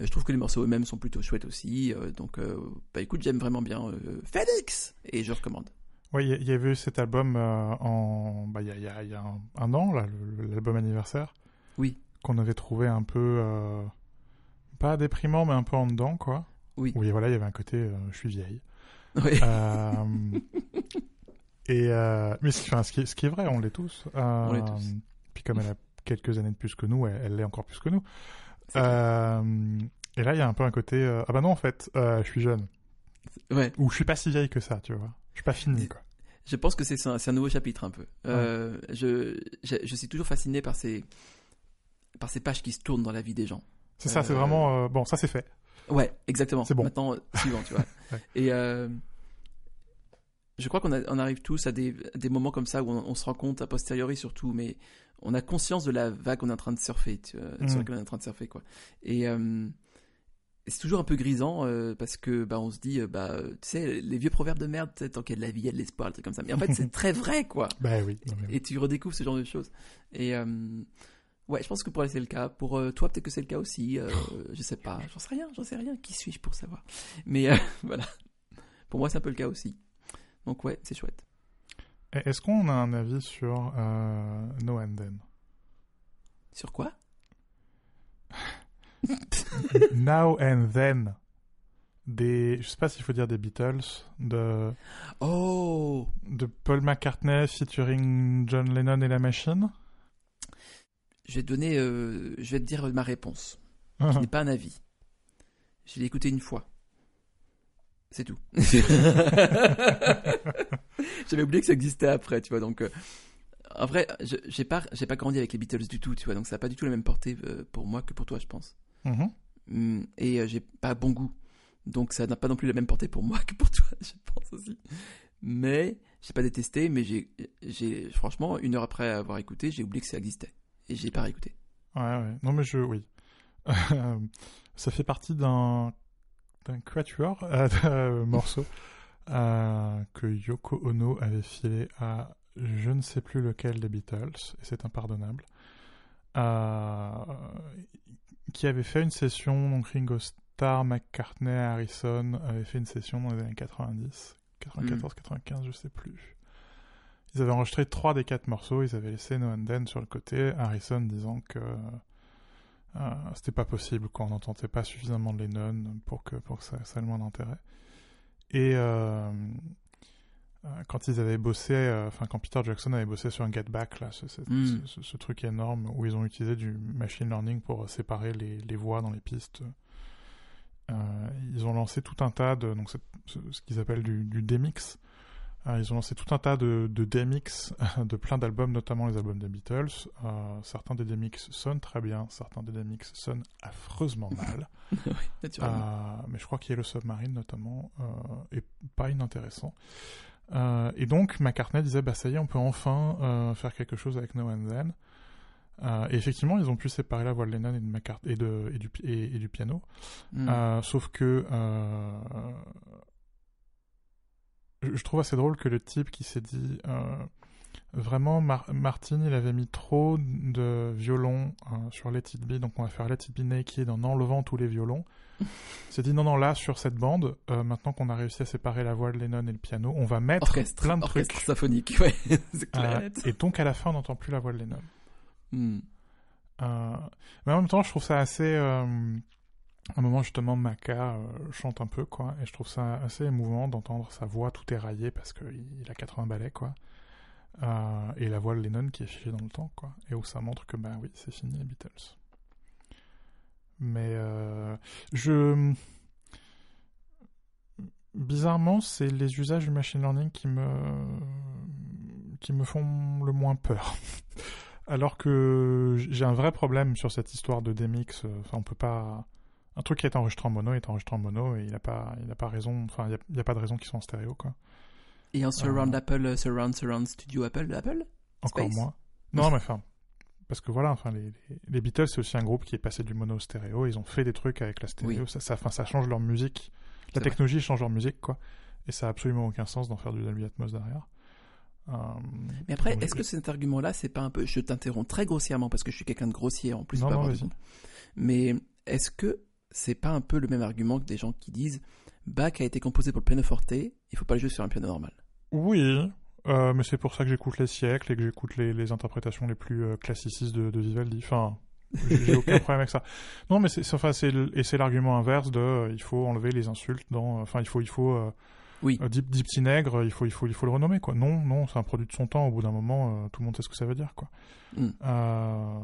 Euh, Je trouve que les morceaux eux-mêmes sont plutôt chouettes aussi. euh, donc, euh, bah écoute, j'aime vraiment bien euh, Félix et je recommande. Ouais, il y avait eu cet album euh, en, bah, il y a, il y a- y a un, un an, là, l'album anniversaire. Oui. Qu'on avait trouvé un peu, euh, pas déprimant, mais un peu en dedans, quoi. Oui. Oui, voilà, il y avait un côté, euh, je suis vieille. Euh, et mais ce, enfin, ce, qui est, ce qui est vrai, on l'est tous. On l'est tous. Puis comme elle a quelques années de plus que nous, elle l'est encore plus que nous. Et là, il y a un peu un côté, ah bah non, en fait, je suis jeune. Ouais. Ou je suis pas si vieille que ça, tu vois. Suis pas fini, quoi. Je pense que c'est un, nouveau chapitre un peu. Euh, je, je, je suis toujours fasciné par ces, par ces pages qui se tournent dans la vie des gens. C'est ça, c'est Euh, vraiment, euh, bon, ça c'est fait. Ouais, exactement. C'est bon. Maintenant, suivant, tu vois. Ouais. Et euh, je crois qu'on on arrive tous à des, des moments comme ça où on, on se rend compte, a posteriori surtout, mais on a conscience de la vague qu'on est en train de surfer, tu vois, Mm. sur laquelle on est en train de surfer, quoi. Et euh, c'est toujours un peu grisant euh, parce que bah on se dit, euh, bah euh, tu sais, les vieux proverbes de merde, tant qu'il y a de la vie, il y a de l'espoir, des trucs comme ça. Mais en fait, c'est très vrai, quoi. Bah oui. non, mais oui. Et tu redécouvres ce genre de choses. Et euh, ouais, je pense que pour elle, c'est le cas. Pour toi, peut-être que c'est le cas aussi. Euh, je sais pas. J'en sais rien. J'en sais rien. Qui suis-je pour savoir? Mais voilà. Pour moi, c'est un peu le cas aussi. Donc ouais, c'est chouette. Et Est-ce qu'on a un avis sur No and Then? Sur quoi? Now and Then des, je sais pas s'il faut dire des Beatles, de, Oh de Paul McCartney featuring John Lennon et la machine. Je vais te donner. euh, je vais te dire ma réponse. Ce n'est pas un avis. Je l'ai écouté une fois. C'est tout. J'avais oublié que ça existait après, tu vois. Donc, euh, en vrai, je- j'ai pas, j'ai pas grandi avec les Beatles du tout, tu vois. Donc, ça n'a pas du tout la même portée euh, pour moi que pour toi, je pense. Hum, Et euh, j'ai pas bon goût. Donc, ça n'a pas non plus la même portée pour moi que pour toi, je pense aussi. Mais, j'ai pas détesté, mais j'ai, franchement, une heure après avoir écouté, j'ai oublié que ça existait. Et j'ai pas réécouté. Ouais, ouais. Non, mais je, oui. ça fait partie d'un, d'un quatuor euh, de morceaux euh, que Yoko Ono avait filé à je ne sais plus lequel des Beatles, et c'est impardonnable, euh, qui avait fait une session, donc Ringo Starr, McCartney, Harrison avaient fait une session dans les années 90, 94, 95, je sais plus. Ils avaient enregistré trois des quatre morceaux, ils avaient laissé No and Then sur le côté, Harrison disant que euh, c'était pas possible, qu'on n'entendait pas suffisamment de Lennon pour que, pour que ça, ça ait le moins d'intérêt. Et euh, quand ils avaient bossé, euh, enfin quand Peter Jackson avait bossé sur un Get Back, là, ce, ce- Mm. ce- ce truc énorme où ils ont utilisé du machine learning pour séparer les, les voix dans les pistes, euh, ils ont lancé tout un tas de, donc ce, qu'ils appellent du, du demix. Euh, ils ont lancé tout un tas de, de demix de plein d'albums, notamment les albums des Beatles. Euh, certains des demix sonnent très bien, certains des demix sonnent affreusement mal. oui, naturellement. Euh, mais je crois qu'il y a le Submarine notamment, euh, et pas inintéressant. Euh, et donc McCartney disait bah ça y est on peut enfin euh, faire quelque chose avec No and Then. Euh, et effectivement ils ont pu séparer la voix de Lennon et, de McCart- et, de, et, du, pi- et, et du piano. Euh, sauf que je trouve assez drôle que le type qui s'est dit Vraiment, Martin, il avait mis trop de violons sur Let It Be, donc on va faire Let It Be Naked en enlevant tous les violons. s'est dit non, non, là, sur cette bande, euh, maintenant qu'on a réussi à séparer la voix de Lennon et le piano, on va mettre plein de orchestre trucs. symphonique, ouais, c'est clair. et donc à la fin, on n'entend plus la voix de Lennon. Hmm. mais en même temps, je trouve ça assez un moment justement Maca euh, chante un peu quoi et je trouve ça assez émouvant d'entendre sa voix tout éraillée parce qu'il a 80 ballets quoi euh, et la voix de Lennon qui est figée dans le temps quoi et où ça montre que ben oui c'est fini les Beatles mais euh, je bizarrement c'est les usages du machine learning qui me qui me font le moins peur alors que j'ai un vrai problème sur cette histoire de DMX enfin on peut pas un truc qui est enregistré en mono est enregistré en mono et il n'a pas, il a pas raison, enfin, il n'y a, pas de raison qu'ils soient en stéréo, quoi. Et un surround euh. Apple, euh, surround, surround studio Apple, Apple? Encore moins. Non, mais enfin, parce que voilà, enfin, les, les, Beatles, c'est aussi un groupe qui est passé du mono au stéréo. Ils ont fait des trucs avec la stéréo. Ça, ça, ça change leur musique. La technologie change leur musique, quoi. Et ça a absolument aucun sens d'en faire du Dolby Atmos derrière. Euh, mais après, est-ce que cet argument-là, c'est pas un peu. Je t'interromps très grossièrement parce que je suis quelqu'un de grossier en plus. Non, non, mais est-ce que c'est pas un peu le même argument que des gens qui disent Bach a été composé pour le pianoforte, il faut pas le jouer sur un piano normal? Oui, euh, mais c'est pour ça que j'écoute les siècles et que j'écoute les, les, interprétations les plus euh, classicistes de, de, Vivaldi. Enfin, j'ai aucun problème avec ça. Non, mais c'est enfin, et c'est l'argument inverse de euh, il faut enlever les insultes dans. Enfin, il faut il faut oui. Euh, Deep, Deep il faut, il, faut, il faut le renommer, quoi. Non, non, c'est un produit de son temps. Au bout d'un moment, euh, tout le monde sait ce que ça veut dire, quoi. Mm. Euh,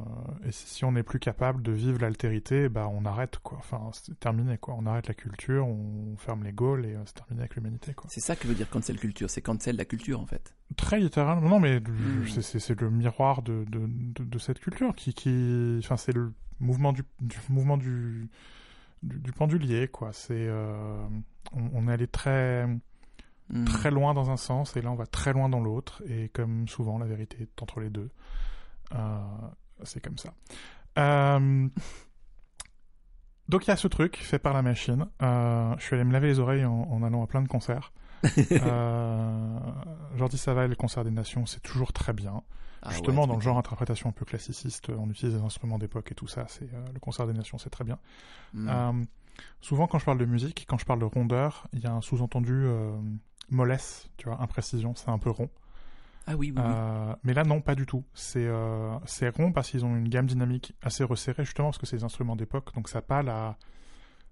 et si on n'est plus capable de vivre l'altérité, bah, on arrête, quoi. Enfin, c'est terminé, quoi. On arrête la culture, on ferme les Gaules et c'est terminé avec l'humanité, quoi. C'est ça que veut dire cancel culture. C'est cancel la culture, en fait. Très littéralement. Non, mais mm. c'est le miroir de, de, de, cette culture qui, qui, enfin, c'est le mouvement du, du mouvement du, du, pendulier, quoi. C'est, on, on, est allé très, Hmm. très loin dans un sens et là on va très loin dans l'autre et comme souvent la vérité est entre les deux. Euh, c'est comme ça. Euh, donc il y a ce truc fait par la machine. Euh, je suis allé me laver les oreilles en, allant à plein de concerts. Jordi Saval, le concert des nations, c'est toujours très bien. Ah Justement, dans le genre interprétation un peu classiciste, on utilise des instruments d'époque et tout ça. C'est le concert des nations, c'est très bien. Hmm. souvent, quand je parle de musique, quand je parle de rondeur, il y a un sous-entendu mollesse, tu vois, imprécision, c'est un peu rond. Ah oui, oui, euh, Mais là, non, pas du tout. C'est euh, rond parce qu'ils ont une gamme dynamique assez resserrée, justement, parce que c'est des instruments d'époque, donc ça n'a pas la.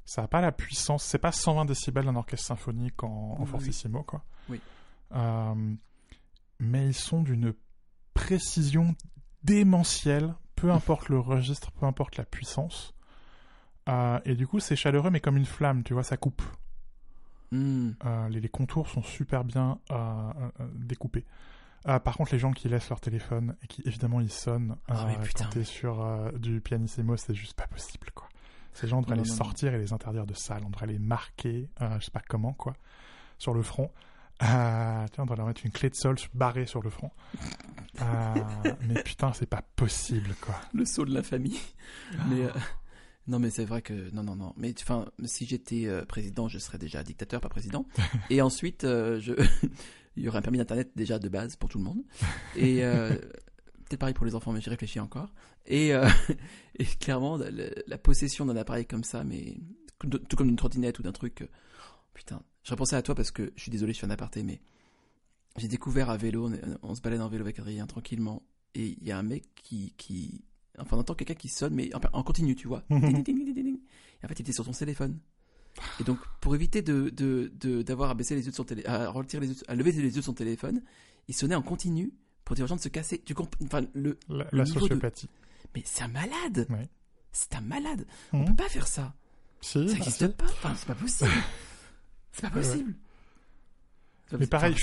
Ça a pas la puissance, c'est pas 120 décibels d'un orchestre symphonique en, fortissimo, quoi. Oui. Euh, mais ils sont d'une précision démentielle, peu importe le registre, peu importe la puissance. Euh, et du coup, c'est chaleureux, mais comme une flamme, tu vois, ça coupe. Hmm. Euh, les, contours sont super bien découpés. par contre, les gens qui laissent leur téléphone et qui évidemment ils sonnent ah quand t'es sur du pianissimo, c'est juste pas possible quoi. Ces gens, on devrait les sortir et les interdire de salle. On devrait les marquer, je sais pas comment quoi, sur le front. tiens, on devrait leur mettre une clé de sol barrée sur le front. mais putain, c'est pas possible quoi. Le saut de la famille. Mais non, mais c'est vrai que non, non, non. Mais enfin, si j'étais euh, président, je serais déjà dictateur, pas président. Et ensuite, euh, je... il y aurait un permis d'internet déjà de base pour tout le monde. Et euh, peut-être pareil pour les enfants, mais j'y réfléchis encore. Et, et clairement, la, possession d'un appareil comme ça, mais tout comme d'une trottinette ou d'un truc. putain, je repensais à toi parce que je suis désolé, je suis un aparté, mais j'ai découvert à vélo, on, se balade en vélo avec Adrien tranquillement, et il y a un mec qui, qui Enfin, on entend quelqu'un qui sonne, mais en, continu, tu vois. et en fait, il était sur son téléphone. Et donc, pour éviter de, d'avoir à baisser les yeux de son téléphone, à retirer les yeux, à lever les yeux de son téléphone, il sonnait en continu pour dire aux gens de se casser. Tu comprends Enfin, le, la, sociopathie. Mais c'est un malade. C'est un malade. On On peut pas faire ça. ça n'existe pas. Enfin, c'est pas possible. c'est pas possible. Mais pareil,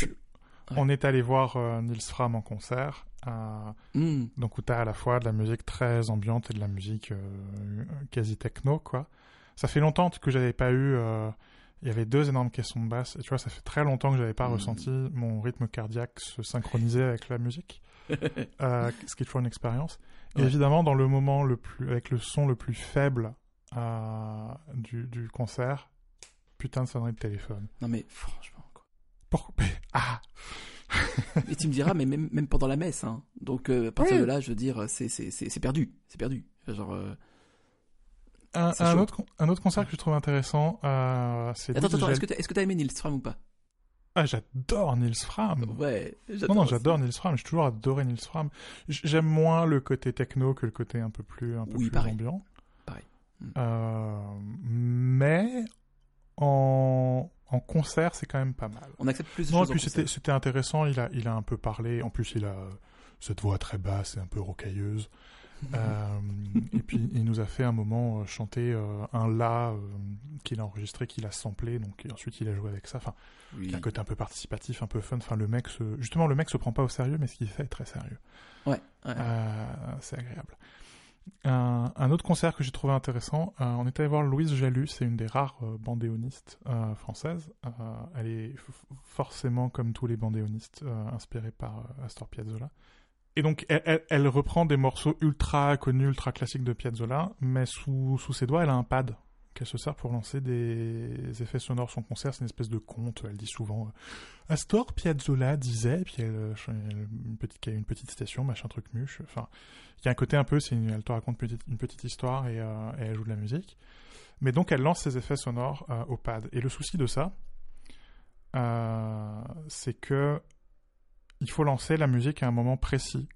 on est allé voir euh, Nils Fram en concert. Hmm. Donc où tu as à la fois de la musique très ambiante et de la musique euh, quasi techno, quoi. Ça fait longtemps que j'avais pas eu... Euh, il y avait deux énormes caissons de basse. Et tu vois, ça fait très longtemps que j'avais pas hmm. ressenti mon rythme cardiaque se synchroniser avec la musique. euh, ce qui est toujours une expérience. Et évidemment, dans le moment le plus, avec le son le plus faible euh, du, du concert, putain de sonnerie de téléphone. Non mais franchement, quoi. Pourquoi? Ah Et tu me diras, mais même, même pendant la messe, hein. Donc, euh, à partir Oui. de là, je veux dire, c'est, perdu. C'est perdu. Genre, Un, autre, con- un autre concert que je trouve intéressant, euh, c'est. Attends, attends, est-ce que t'as, t'as aimé Nils Fram ou pas? Ah, j'adore Nils Fram. Ouais. Non, non, j'adore Nils Fram. J'ai toujours adoré Nils Fram. J'aime moins le côté techno que le côté un peu plus, un peu Oui, plus pareil. ambiant. Pareil. Mm. Euh, mais en, en concert, c'est quand même pas mal. On accepte plus de Non, choses en puis c'était, intéressant. Il a, il a un peu parlé. En plus, il a cette voix très basse et un peu rocailleuse. Euh, et puis, il nous a fait un moment euh, chanter euh, un la qu'il a enregistré, qu'il a samplé. Donc, et ensuite, il a joué avec ça. Enfin, Oui. il y a un côté un peu participatif, un peu fun. Enfin, le mec, se... justement, le mec se prend pas au sérieux, mais ce qu'il fait est très sérieux. Ouais. ouais. C'est agréable. Un, un autre concert que j'ai trouvé intéressant, euh, on est allé voir Louise Jalus, c'est une des rares euh, bandéonistes euh, françaises. Elle est forcément, comme tous les bandéonistes, inspirée par Astor Piazzolla. Et donc, elle, reprend des morceaux ultra connus, ultra classiques de Piazzolla, mais sous, sous ses doigts, elle a un pad qu'elle se sert pour lancer des effets sonores. Son concert, c'est une espèce de conte. Elle dit souvent euh, Astor Piazzolla disait, puis elle, euh, elle- une petite, une petite station, machin truc muche. Enfin, il y a un côté un peu, c'est elle te raconte une petite, histoire et, euh, et elle joue de la musique. Mais donc elle lance ses effets sonores au pad. Et le souci de ça, c'est que il faut lancer la musique à un moment précis,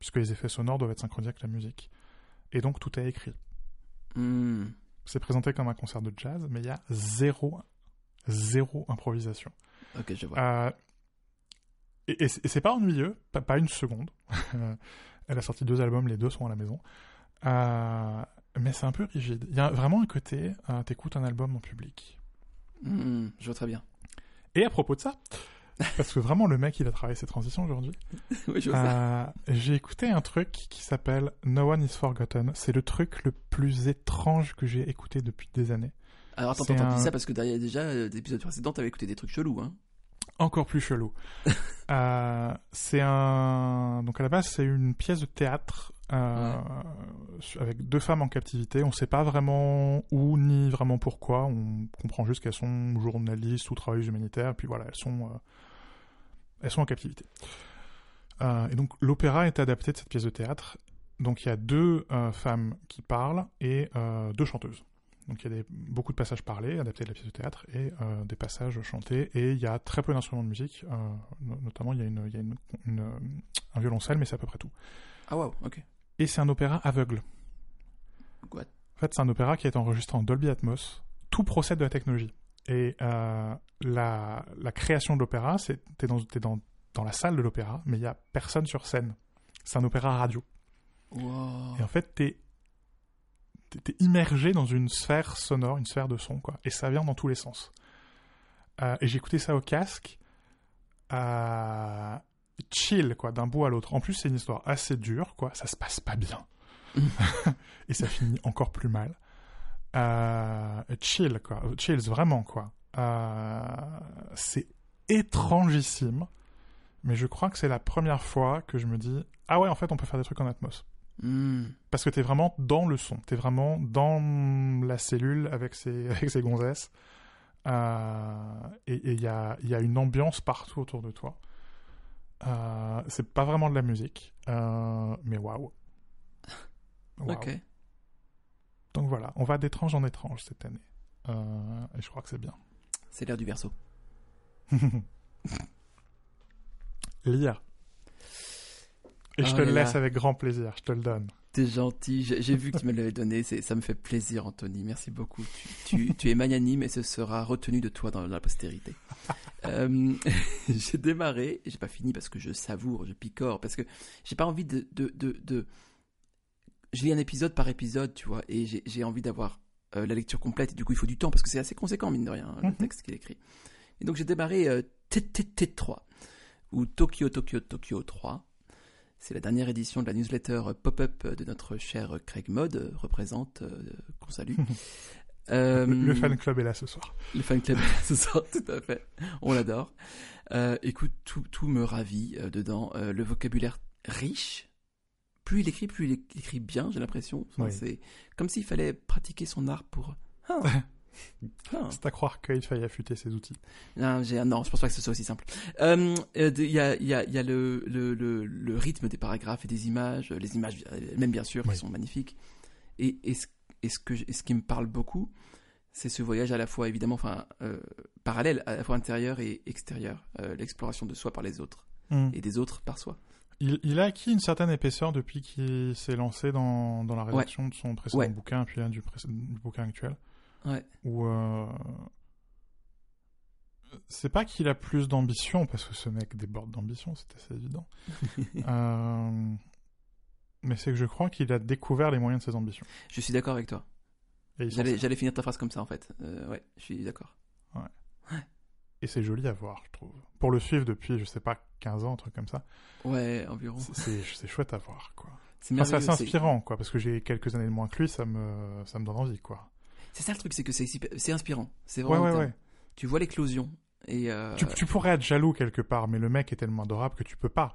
puisque les effets sonores doivent être synchronisés avec la musique. Et donc tout est écrit. Hmm. C'est présenté comme un concert de jazz, mais il y a zéro, zéro improvisation. Ok, je vois. Euh, et et c'est pas ennuyeux, pas, pas une seconde. Elle a sorti deux albums, les deux sont à la maison. Euh, mais c'est un peu rigide. Il y a vraiment un côté, euh, t'écoutes un album en public. Hmm, je vois très bien. Et à propos de ça, parce que vraiment le mec il a travaillé ses transitions aujourd'hui, oui, euh, j'ai écouté un truc qui s'appelle No One Is Forgotten. C'est le truc le plus étrange que j'ai écouté depuis des années. Alors attends, attends, un- dis ça parce que derrière, déjà, euh, d'épisodes précédents, t'avais écouté des trucs chelous, hein. encore plus chelou. Euh, c'est un donc à la base c'est une pièce de théâtre euh, avec deux femmes en captivité. On sait pas vraiment où ni vraiment pourquoi. On comprend juste qu'elles sont journalistes ou travailleuses humanitaires. Et puis voilà, elles sont euh, elles sont en captivité. Euh, et donc l'opéra est adapté de cette pièce de théâtre. Donc il y a deux euh, femmes qui parlent et euh, deux chanteuses. Donc il y a des, beaucoup de passages parlés, adaptés de la pièce de théâtre, et des passages chantés, et il y a très peu d'instruments de musique, no- notamment il y a, une, il y a une- une, un violoncelle, mais c'est à peu près tout. Ah waouh, ok. Et c'est un opéra aveugle. What En fait, c'est un opéra qui est enregistré en Dolby Atmos. Tout procède de la technologie. Et euh, la, la création de l'opéra, c'est t'es dans, t'es dans, dans la salle de l'opéra, mais il y a personne sur scène. C'est un opéra radio. Wow. Et en fait, t'es t'es immergé dans une sphère sonore, une sphère de son, quoi. Et ça vient dans tous les sens. Euh, et écouté ça au casque, euh, chill, quoi, d'un bout à l'autre. En plus, c'est une histoire assez dure, quoi. Ça se passe pas bien. et ça finit encore plus mal. Euh, chill, quoi. Chills, vraiment, quoi. Euh, c'est étrangissime. Mais je crois que c'est la première fois que je me dis Ah ouais, en fait, on peut faire des trucs en Atmos. Hmm. Parce que t'es vraiment dans le son, t'es vraiment dans la cellule avec ses, avec ses gonzesses. Euh, et il y a, y a une ambiance partout autour de toi. Euh, c'est pas vraiment de la musique, euh, mais waouh. Waouh. Ok. Donc voilà, on va d'étrange en étrange cette année. Euh, et je crois que c'est bien. C'est l'heure du verso. Lire. Et je Oh te le laisse là. avec grand plaisir, je te le donne. T'es gentil. J'ai vu que tu me l'avais donné. Ça me fait plaisir, Anthony. Merci beaucoup. Tu, tu, tu es magnanime et ce sera retenu de toi dans la postérité. Euh, j'ai démarré j'ai pas fini parce que je savoure, je picore, parce que j'ai pas envie de, de, de, de- Je lis un épisode par épisode, tu vois, et j'ai envie d'avoir euh, la lecture complète. Et du coup, il faut du temps parce que c'est assez conséquent, mine de rien, le Mhm. texte qu'il écrit. Et donc, j'ai démarré euh, TTT3 ou Tokyo Tokyo Tokyo 3. C'est la dernière édition de la newsletter euh, pop-up de notre cher Craig Mod, euh, représente, euh, qu'on salue. Euh, Le, le fan club est là ce soir. le fan club ce soir, tout à fait. On l'adore. Euh, écoute, tout, tout me ravit euh, dedans. Euh, le vocabulaire riche. Plus il écrit, plus il écrit bien, j'ai l'impression. Enfin, Oui. C'est comme s'il fallait pratiquer son art pour. Ah, Ah. C'est à croire qu'il faille affûter ses outils. Non, non, je pense pas que ce soit aussi simple. Euh, euh, Il y a, il y a, il y a le, le, le, le rythme des paragraphes et des images, les images même bien sûr, Oui. qui sont magnifiques. Et, et, ce, et ce, que, je- et ce qui me parle beaucoup, c'est ce voyage à la fois évidemment, enfin euh, parallèle, à la fois intérieur et extérieur, euh, l'exploration de soi par les autres et des autres par soi. Il, il a acquis une certaine épaisseur depuis qu'il s'est lancé dans, dans la rédaction de son précédent Ouais. bouquin, puis là du, bouquin actuel. Ouais. Où. euh, C'est pas qu'il a plus d'ambition, parce que ce mec déborde d'ambition, c'est assez évident. Euh, Mais c'est que je crois qu'il a découvert les moyens de ses ambitions. Je suis d'accord avec toi. J'allais finir ta phrase comme ça en fait. Euh, ouais, je suis d'accord. Et c'est joli à voir, je trouve. Pour le suivre depuis, je sais pas, 15 ans, un truc comme ça, Ouais, environ. c'est- chouette à voir, quoi. C'est Enfin, assez inspirant, quoi, parce que j'ai quelques années de moins que lui, ça me, ça me donne envie, quoi. C'est ça le truc, c'est que c'est c'est inspirant. C'est Ouais, vraiment. ouais, ouais. terme. Tu vois l'éclosion. Et euh, Tu, tu pourrais être jaloux quelque part, mais le mec est tellement adorable que tu peux pas.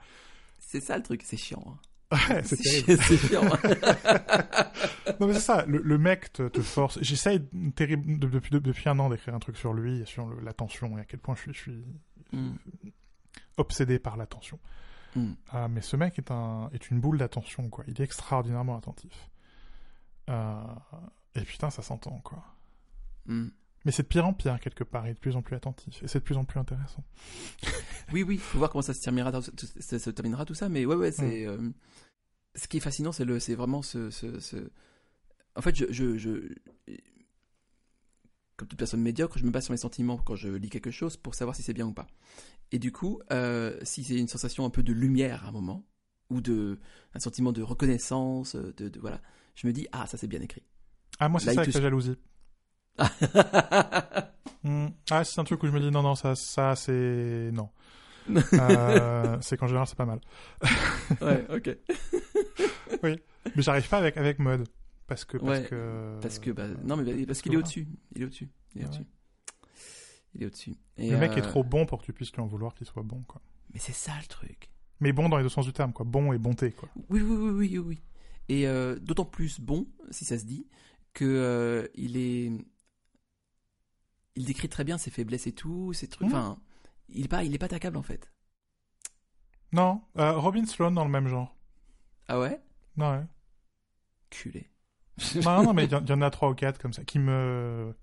c'est ça le truc, c'est chiant. hein. Ouais, c'est terrible. Non, mais c'est ça, le, le mec te, te force. J'essaye terrible, de- depuis, de- depuis un an d'écrire un truc sur lui, et sur l'attention, et à quel point je suis, je suis Mm, obsédé par l'attention. mm. Ah, mais ce mec est, un, est une boule d'attention, quoi. Il est extraordinairement attentif. Euh, et putain, ça s'entend, quoi. Mm. Mais c'est de pire en pire, quelque part. Est de plus en plus attentif. Et c'est de plus en plus intéressant. Oui, oui, faut voir comment ça se terminera, tout- ça se terminera tout ça, mais ouais, ouais, Mm. c'est. euh, ce qui est fascinant, c'est le, c'est vraiment ce, ce, ce- En fait, je, je, je- comme toute personne médiocre, je me base sur mes sentiments quand je lis quelque chose pour savoir si c'est bien ou pas. Et du coup, euh, si c'est une sensation un peu de lumière à un moment, ou de un sentiment de reconnaissance, de, de- voilà, je me dis ah ça c'est bien écrit. Ah, moi, c'est ça avec la jalousie. Hmm. Ah, c'est un truc où je me dis non, non, ça, ça c'est. Non. Euh, c'est qu'en général, c'est pas mal. ouais, ok. Mais j'arrive pas avec, avec mode. Parce que. Parce Ouais, que, Parce que bah, euh, non mais parce qu'il est au-dessus, il est au-dessus, il est au-dessus. Il est au-dessus. Et, Le mec est euh, trop bon pour que tu puisses lui en vouloir qu'il soit bon, quoi. Mais c'est ça le truc. Mais bon dans les deux sens du terme, quoi. Bon et bonté, quoi. Oui, oui, oui, oui, oui. oui. Et euh, d'autant plus bon, si ça se dit, que euh, il est, il décrit très bien ses faiblesses et tout, ses trucs. Mhm. Enfin, il est pas, il est pas attaquable en fait. Non, euh, Robin Sloan dans le même genre. Ah ouais? Non, ouais. Culé. non, non, mais il y, en- il y en a trois ou quatre comme ça qui me.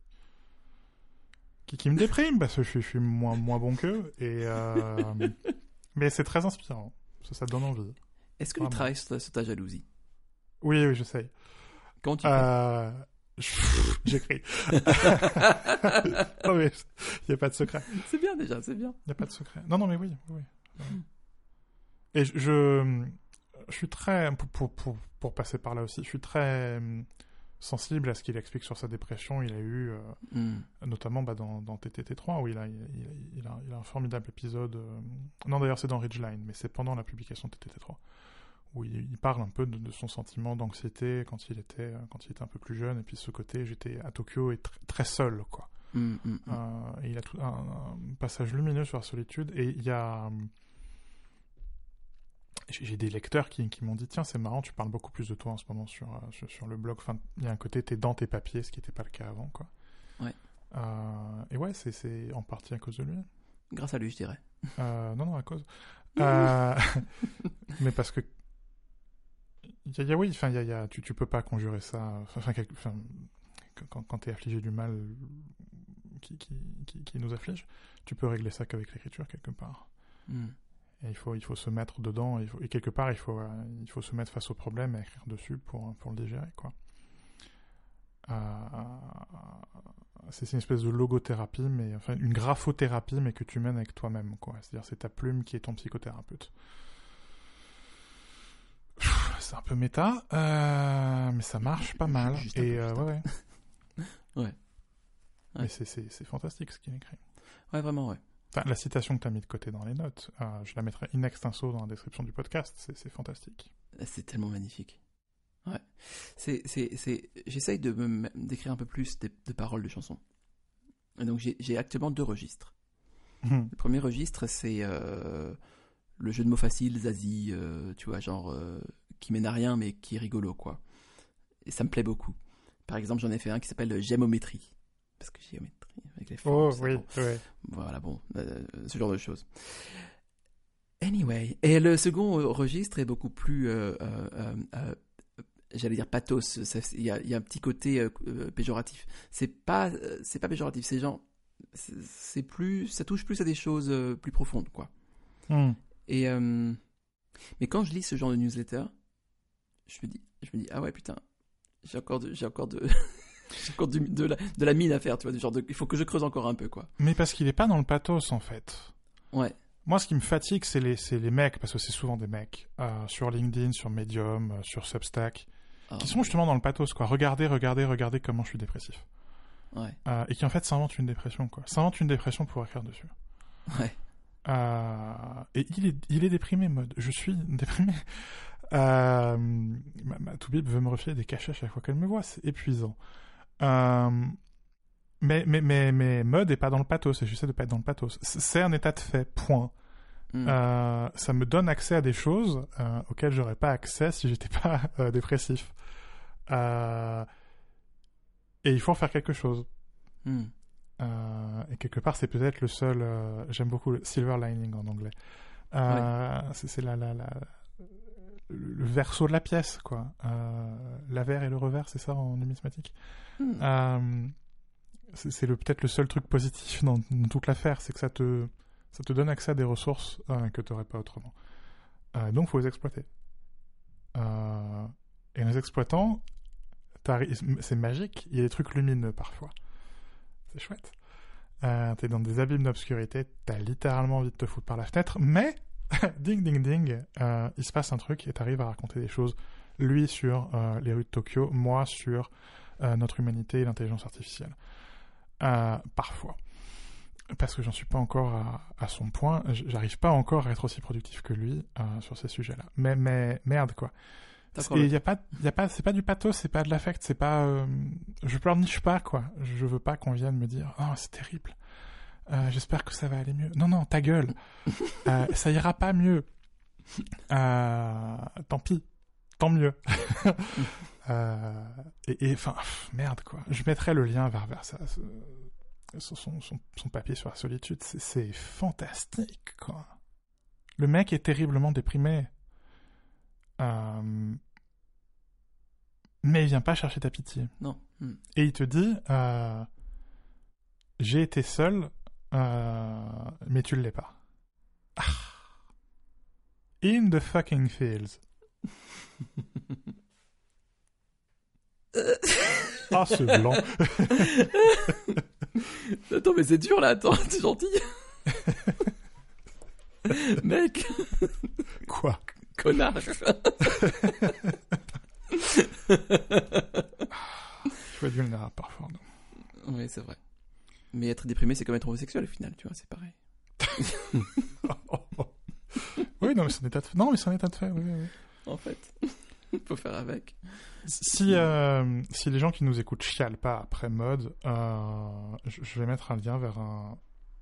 qui, qui me dépriment parce que je suis, je suis moins, moins bon qu'eux. Et. euh, mais c'est très inspirant. Ça, ça donne envie. Est-ce que tu Vraiment. travailles sur ta, sur ta jalousie? Oui, oui, j'essaye. Comment tu fais Euh... J'écris. non, mais il n'y a pas de secret. C'est bien déjà, c'est bien. Il n'y a pas de secret. Non, non, mais oui. oui, oui. Et je, je, je suis très, pour, pour, pour, pour passer par là aussi, je suis très hum, sensible à ce qu'il explique sur sa dépression. Il a eu, euh, Hmm. notamment bah, dans, dans TTT3, où il a, il a, il a un formidable épisode. euh, Non, d'ailleurs, c'est dans Ridgeline, mais c'est pendant la publication de TTT3, où il, il parle un peu de, de son sentiment d'anxiété quand il était, euh, quand il était un peu plus jeune, et puis ce côté, j'étais à Tokyo et tr- très seul, quoi. Hmm, hmm, hmm. Euh, et il a tout, un, un passage lumineux sur la solitude. Et il y a. euh, J'ai des lecteurs qui, qui m'ont dit Tiens, c'est marrant, tu parles beaucoup plus de toi en ce moment sur, sur, sur le blog. Enfin, il y a un côté, t'es dans tes papiers, ce qui n'était pas le cas avant. Quoi. Ouais. Euh, et ouais, c'est- c'est en partie à cause de lui. Grâce à lui, je dirais. Euh, non, non, à cause. Mais parce que. Il y a, y a- oui, enfin, y a, tu, tu peux pas conjurer ça. Enfin, quand, quand tu es affligé du mal qui, qui, qui, qui nous afflige, tu peux régler ça qu'avec l'écriture quelque part. Hmm. Et il faut, il faut se mettre dedans, il faut, et quelque part, il faut, euh, il faut se mettre face au problème et écrire dessus pour, pour le digérer, quoi. Euh, c'est c'est une espèce de logothérapie, mais enfin une graphothérapie, mais que tu mènes avec toi-même, quoi. C'est-à-dire, c'est ta plume qui est ton psychothérapeute. C'est un peu méta, euh, mais ça marche pas mal. Juste et euh, ouais, ouais. Ouais. C'est- fantastique ce qu'il écrit. Ouais, vraiment, ouais. Enfin, la citation que tu as mis de côté dans les notes, euh, je la mettrai in extenso dans la description du podcast, c'est fantastique. C'est tellement magnifique. Ouais. C'est, c'est, c'est... J'essaye de me d'écrire un peu plus de paroles de chansons. Et donc j'ai, actuellement deux registres. Le premier registre, c'est euh, le jeu de mots facile, Zazie, euh, tu vois, genre euh, qui mène à rien mais qui est rigolo, quoi. Et ça me plaît beaucoup. Par exemple, j'en ai fait un qui s'appelle Gémométrie. parce que géométrie avec les Oh formes. oui, bon. oui. Voilà, bon, euh, ce genre de choses. Anyway, et le second euh, registre est beaucoup plus, euh, euh, euh, euh, j'allais dire pathos. Il y a, il y a un petit côté euh, euh, péjoratif. C'est pas, euh, c'est pas péjoratif. C'est genre, c'est plus, ça touche plus à des choses euh, plus profondes, quoi. Hmm. Et euh, mais quand je lis ce genre de newsletter, je me dis, je me dis, ah ouais, putain, j'ai encore, de, j'ai encore de, j'ai encore de, la, de la mine à faire, tu vois, du genre de, il faut que je creuse encore un peu, quoi. Mais parce qu'il est pas dans le pathos en fait. Ouais. Moi, ce qui me fatigue, c'est les, les mecs, parce que c'est souvent des mecs, euh, sur LinkedIn, sur Medium, euh, sur Substack, Ah, qui sont justement dans le pathos, quoi. Regardez, regardez, regardez comment je suis dépressif. Ouais. Euh, et qui en fait s'inventent une dépression, quoi. S'inventent une dépression pour écrire dessus. Ouais. Et il est, il est déprimé, mode. Je suis déprimé. Euh, ma, ma Toubib veut me refiler des cachets à chaque fois qu'elle me voit, c'est épuisant. Euh, mais, mais, mais, mais mode est pas dans le pathos, et j'essaie de pas être dans le pathos. C'est un état de fait, point. Hmm. Euh, ça me donne accès à des choses euh, auxquelles j'aurais pas accès si j'étais pas euh, dépressif. Et il faut en faire quelque chose. Euh, et quelque part, c'est peut-être le seul. J'aime beaucoup le silver lining en anglais. C'est la, la, la, le verso de la pièce, quoi. Euh, L'avers et le revers, c'est ça en numismatique. Hmm. Euh, c'est le- peut-être le seul truc positif dans, dans toute l'affaire, c'est que ça te, ça te donne accès à des ressources euh, que tu n'aurais pas autrement. Euh, donc, il faut les exploiter. Et en les exploitant, c'est magique, il y a des trucs lumineux parfois. C'est chouette. T'es dans des abîmes d'obscurité, t'as littéralement envie de te foutre par la fenêtre, mais ding ding ding, euh, il se passe un truc et t'arrives à raconter des choses. Lui sur euh, les rues de Tokyo, moi sur euh, notre humanité et l'intelligence artificielle. Parfois. Parce que j'en suis pas encore à, à son point, j'arrive pas encore à être aussi productif que lui sur ces sujets-là. Mais, mais merde quoi. Et il y a pas, y a pas, c'est pas du pathos, c'est pas de l'affect, c'est pas, je pleurniche pas quoi. Je veux pas qu'on vienne me dire, oh c'est terrible. Euh, J'espère que ça va aller mieux. Non non, ta gueule. Euh, ça ira pas mieux. Euh, tant pis, tant mieux. Et enfin merde quoi. Je mettrai le lien vers vers ça, ce- son, son, son, papier sur la solitude. C'est- fantastique quoi. Le mec est terriblement déprimé. Mais il vient pas chercher ta pitié. Non. Hmm. Et il te dit J'ai été seul, euh, mais tu ne l'es pas. Ah. In the fucking fields. Ah, ce blanc. Attends, mais c'est dur là, attends, t'es gentil. Mec, Quoi? Connard. Il faut être vulnérable parfois. non. oui, c'est vrai. Mais être déprimé, c'est comme être homosexuel au final, tu vois, c'est pareil. Oui, non, mais c'est un état de fait. Non, mais c'est un état de fait, oui, oui. En fait, faut faire avec. Si, euh, si les gens qui nous écoutent chialent pas après mode, euh, je, je vais mettre un lien vers un.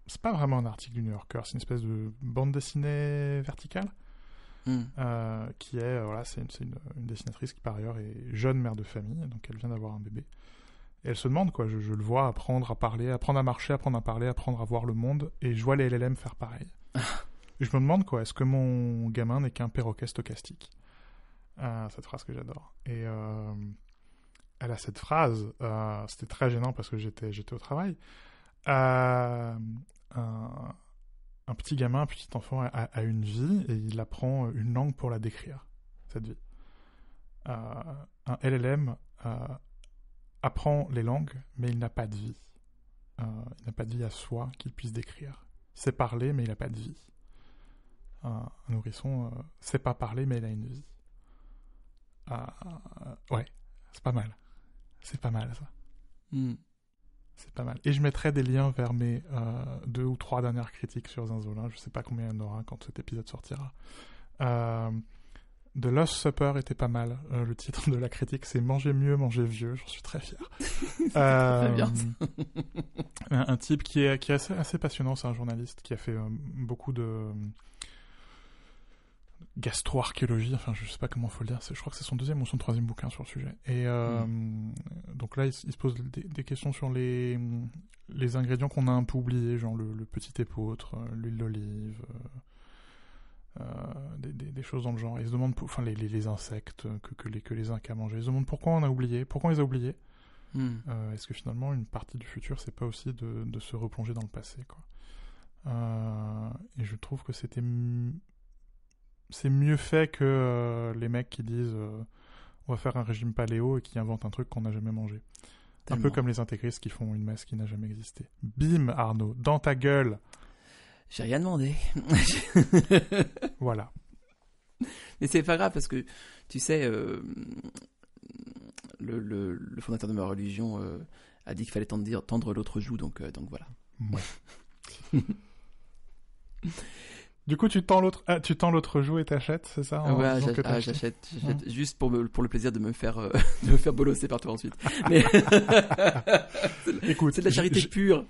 C'est pas vraiment un article du New Yorker, c'est une espèce de bande dessinée verticale Hmm. euh, qui est voilà, c'est une, c'est une, une dessinatrice qui par ailleurs est jeune mère de famille, donc elle vient d'avoir un bébé. Et elle se demande quoi, je, je le vois apprendre à parler, apprendre à marcher, apprendre à parler, apprendre à voir le monde, et je vois les LLM faire pareil. et je me demande quoi, est-ce que mon gamin n'est qu'un perroquet stochastique? Euh, Cette phrase que j'adore. Et euh, elle a cette phrase, euh, c'était très gênant parce que j'étais j'étais au travail. Un, un petit gamin, un petit enfant a, a une vie et il apprend une langue pour la décrire, cette vie. Un LLM apprend les langues, mais il n'a pas de vie. Euh, il n'a pas de vie à soi qu'il puisse décrire. Il sait parler, mais il n'a pas de vie. Un, un nourrisson euh, sait pas parler, mais il a une vie. Euh, ouais, c'est pas mal. C'est pas mal ça. Hmm. C'est pas mal. Et je mettrai des liens vers mes euh, deux ou trois dernières critiques sur Zinzolin. Je sais pas combien il y en aura quand cet épisode sortira. Euh, The Lost Supper était pas mal. Euh, le titre de la critique, c'est Manger mieux, manger vieux. J'en suis très fier. Euh, bien, un, un type qui est, qui est assez, assez passionnant. C'est un journaliste qui a fait euh, beaucoup de gastroarchéologie, enfin je sais pas comment faut le dire, je crois que c'est son deuxième ou son troisième bouquin sur le sujet. Et euh, donc là, il, il se pose des, des questions sur les, les ingrédients qu'on a un peu oubliés, genre le, le petit épeautre, l'huile d'olive, euh, euh, des, des- des choses dans le genre. Il se demande, pour- enfin les, les, les insectes que, que les que les Incas mangeaient. Il se demande pourquoi on a oublié, pourquoi on les a oubliés. Hmm. Euh, Est-ce que finalement une partie du futur, c'est pas aussi de, de se replonger dans le passé, quoi. Euh, et je trouve que c'était c'est mieux fait que euh, les mecs qui disent euh, on va faire un régime paléo et qui inventent un truc qu'on n'a jamais mangé. Un peu comme les intégristes qui font une messe qui n'a jamais existé. Bim, Arnaud, dans ta gueule. J'ai rien demandé. Voilà. Mais c'est pas grave parce que, tu sais, euh, le, le, le fondateur de ma religion euh, a dit qu'il fallait tendre, tendre l'autre joue, donc, euh, donc voilà. Ouais. du coup, tu tends l'autre, ah, tu tends l'autre joue et t'achètes, c'est ça Ouais, ah, j'achète, juste pour, me, pour le plaisir de me faire, euh, de me faire bolosser par toi ensuite. Mais Écoute, c'est de la charité pure.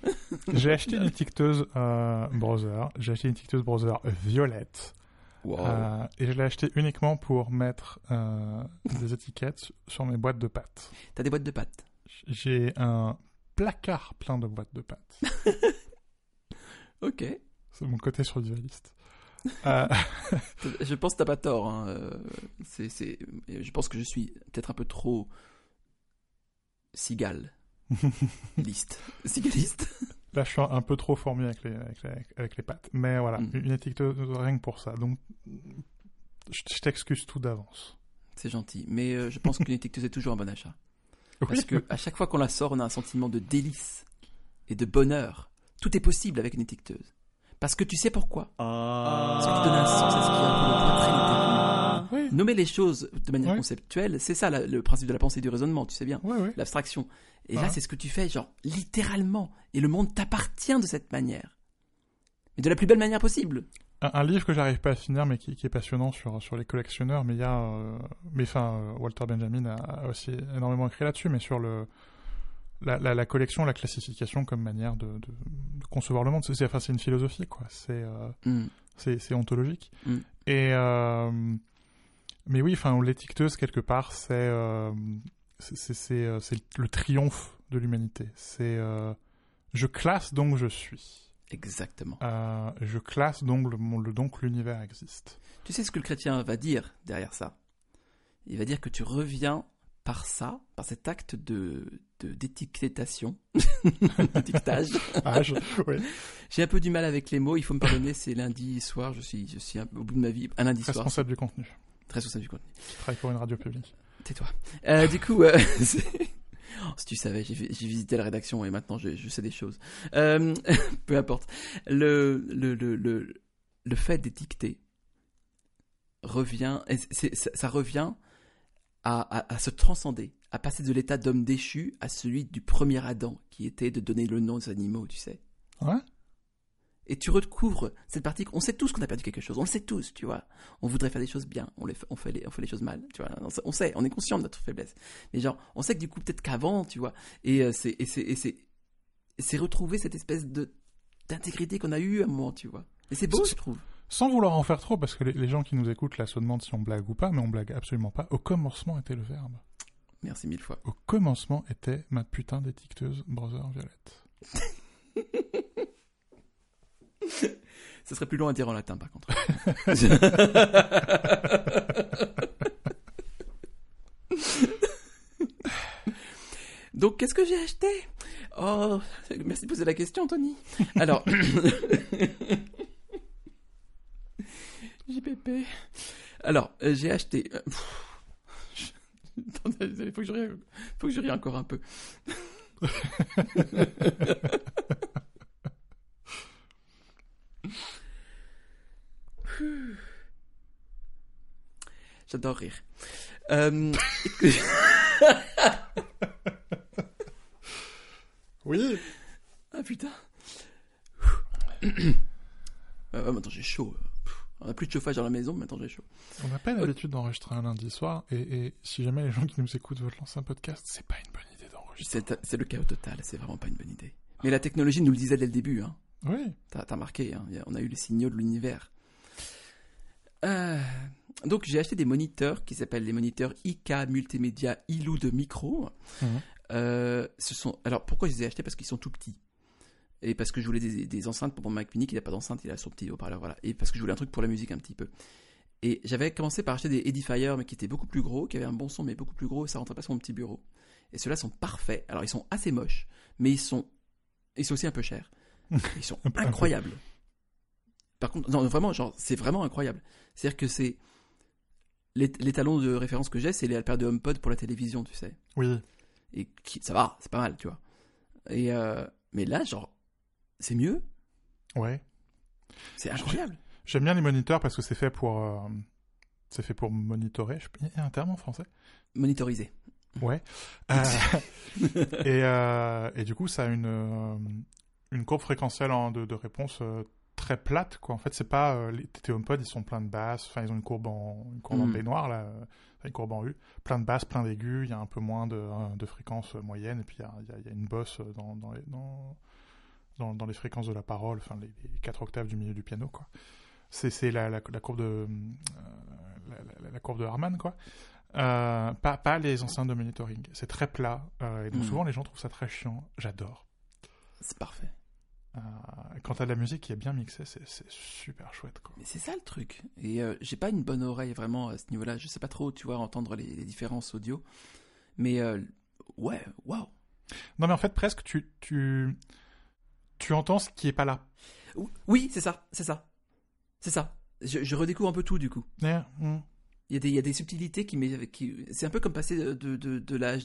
J'ai acheté une étiqueteuse euh, browser. J'ai acheté une étiqueteuse browser violette. Wow. Euh, et je l'ai acheté uniquement pour mettre euh, des étiquettes sur mes boîtes de pâtes. T'as des boîtes de pâtes. J'ai un placard plein de boîtes de pâtes. Ok. C'est mon côté survivaliste. Euh, Je pense que t'as pas tort. Hein. euh, C'est, c'est, je pense que je suis peut-être un peu trop cigale. Liste. Cigaliste. là, je suis un peu trop fourmi avec les, avec les, avec les pâtes. Mais voilà, Mm. une étiqueteuse rien que pour ça. Donc, je, t'excuse tout d'avance. C'est gentil. Mais euh, je pense qu'une étiqueteuse est toujours un bon achat. Parce Oui. que à chaque fois qu'on la sort, on a un sentiment de délice et de bonheur. Tout est possible avec une étiqueteuse. Parce que tu sais pourquoi Parce que tu donnes un sens à ce qui est un peu le point très littéralement. Oui, Nommer les choses de manière conceptuelle, c'est ça la- le principe de la pensée et du raisonnement, tu sais bien. oui, oui. L'abstraction. Et là, Ouais. c'est ce que tu fais, genre, littéralement. Et le monde t'appartient de cette manière. Mais de la plus belle manière possible. Un, un livre que j'arrive pas à finir, mais qui, qui est passionnant sur, sur les collectionneurs. Mais il y a, euh, mais enfin, euh, Walter Benjamin a, a aussi énormément écrit là-dessus, mais sur le la, la, la collection, la classification comme manière de, de, de concevoir le monde. C'est, enfin, une philosophie, quoi. C'est euh, c'est ontologique. Mm. Et euh, mais oui, enfin, l'étiqueteuse quelque part, c'est euh, euh, le triomphe de l'humanité. C'est euh, je classe donc je suis. Exactement. Je classe donc le donc l'univers existe. Tu sais ce que le chrétien va dire derrière ça? Il va dire que tu reviens par ça, par cet acte de d'étiquetation, d'étiquetage. Ah, oui. J'ai un peu du mal avec les mots, il faut me pardonner, c'est lundi soir, je suis, je suis un- au bout de ma vie, un lundi soir, Responsable du contenu. très responsable du contenu. Je travaille pour une radio publique. Tais-toi. Euh, du coup, euh, Oh, si tu savais, j'ai vi- j'ai visité la rédaction et maintenant je, je sais des choses. Euh, peu importe. Le, le, le, le, le fait d'étiqueter revient, et c'est- ça, ça revient à, à, à se transcender, à passer de l'état d'homme déchu à celui du premier Adam, qui était de donner le nom aux animaux, tu sais. Ouais. Et tu recouvres cette partie. On sait tous qu'on a perdu quelque chose. On le sait tous, tu vois. On voudrait faire des choses bien. On, les fait, on, fait, les, on fait les choses mal, tu vois. On sait, on est conscient de notre faiblesse. Mais genre, on sait que du coup, peut-être qu'avant, tu vois. Et euh, c'est, et c'est, et c'est, et c'est retrouver cette espèce de d'intégrité qu'on a eu à un moment, tu vois. Et c'est beau, je trouve. Sans vouloir en faire trop, parce que les, les gens qui nous écoutent là se demandent si on blague ou pas, mais on blague absolument pas. Au commencement était le verbe. Merci mille fois. Au commencement était ma putain d'étiqueteuse browser violette. Ce serait plus long à dire en latin, par contre. Donc, qu'est-ce que j'ai acheté? Oh, merci de poser la question, Anthony. Alors, Alors, euh, j'ai acheté. euh, pff, Attendez, il faut que je rie, faut que je rie encore un peu. J'adore rire. Euh, Oui. ah putain. Euh, maintenant j'ai chaud. On a plus de chauffage dans la maison, maintenant j'ai chaud. On n'a pas l'habitude d'enregistrer un lundi soir, et, et si jamais les gens qui nous écoutent veulent lancer un podcast, c'est pas une bonne idée d'enregistrer. C'est le chaos total, c'est vraiment pas une bonne idée. Mais la technologie nous le disait dès le début, hein. Oui. T'as remarqué, hein, on a eu les signaux de l'univers. Euh, donc j'ai acheté des moniteurs qui s'appellent les moniteurs IK Multimédia ILU de micro. Mhm. Euh, ce sont alors pourquoi je les ai achetés? Parce qu'ils sont tout petits et parce que je voulais des, des enceintes pour mon Mac Mini qui n'a pas d'enceinte, il a son petit haut-parleur voilà et parce que je voulais un truc pour la musique un petit peu. Et j'avais commencé par acheter des Edifier mais qui étaient beaucoup plus gros, qui avaient un bon son mais beaucoup plus gros et ça rentrait pas sur mon petit bureau. Et ceux-là sont parfaits. Alors ils sont assez moches, mais ils sont ils sont aussi un peu chers. Ils sont incroyables. Par contre, non, vraiment, genre, c'est vraiment incroyable. C'est-à-dire que c'est. Les, les talons de référence que j'ai, c'est les Alper de HomePod pour la télévision, tu sais. Oui. Et qui, ça va, c'est pas mal, tu vois. Et euh, mais là, genre, c'est mieux, Ouais. c'est incroyable. J'aime bien les moniteurs parce que c'est fait pour. euh, c'est fait pour monitorer. Je... Il y a un terme en français? Monitorisé. Ouais. Euh, et, euh, et du coup, ça a une, une courbe fréquentielle en- de, de réponse très plate. Quoi. En fait, c'est pas. euh, les TT HomePod, ils sont pleins de basses. Enfin, ils ont une courbe en, une courbe en Mm. baignoire, là. euh, Une courbe en U. Plein de basses, plein d'aigus. Il y a un peu moins de, de fréquences euh, moyennes. Et puis, il y a, y a- il y a une bosse dans, dans, les, dans, dans, dans les fréquences de la parole. Enfin, les, les quatre octaves du milieu du piano, quoi. C'est la, la, la courbe de. euh, la, courbe de Harman, quoi. Euh, pas, pas les enceintes de monitoring. C'est très plat. euh, et donc Mm. souvent les gens trouvent ça très chiant. J'adore. C'est parfait. Euh, quand t'as de la musique qui est bien mixée, c'est super chouette. Quoi. Mais c'est ça le truc. Et j'ai pas une bonne oreille vraiment à ce niveau-là. Je sais pas trop, tu vois, entendre les, les différences audio. Mais ouais, waouh. Non mais en fait presque tu, tu, tu entends ce qui est pas là. Oui, c'est ça, c'est ça. C'est ça. Je, je redécouvre un peu tout du coup. Eh, mm. Il y a des, il y a des subtilités qui, qui c'est un peu comme passer de, de, de, de la,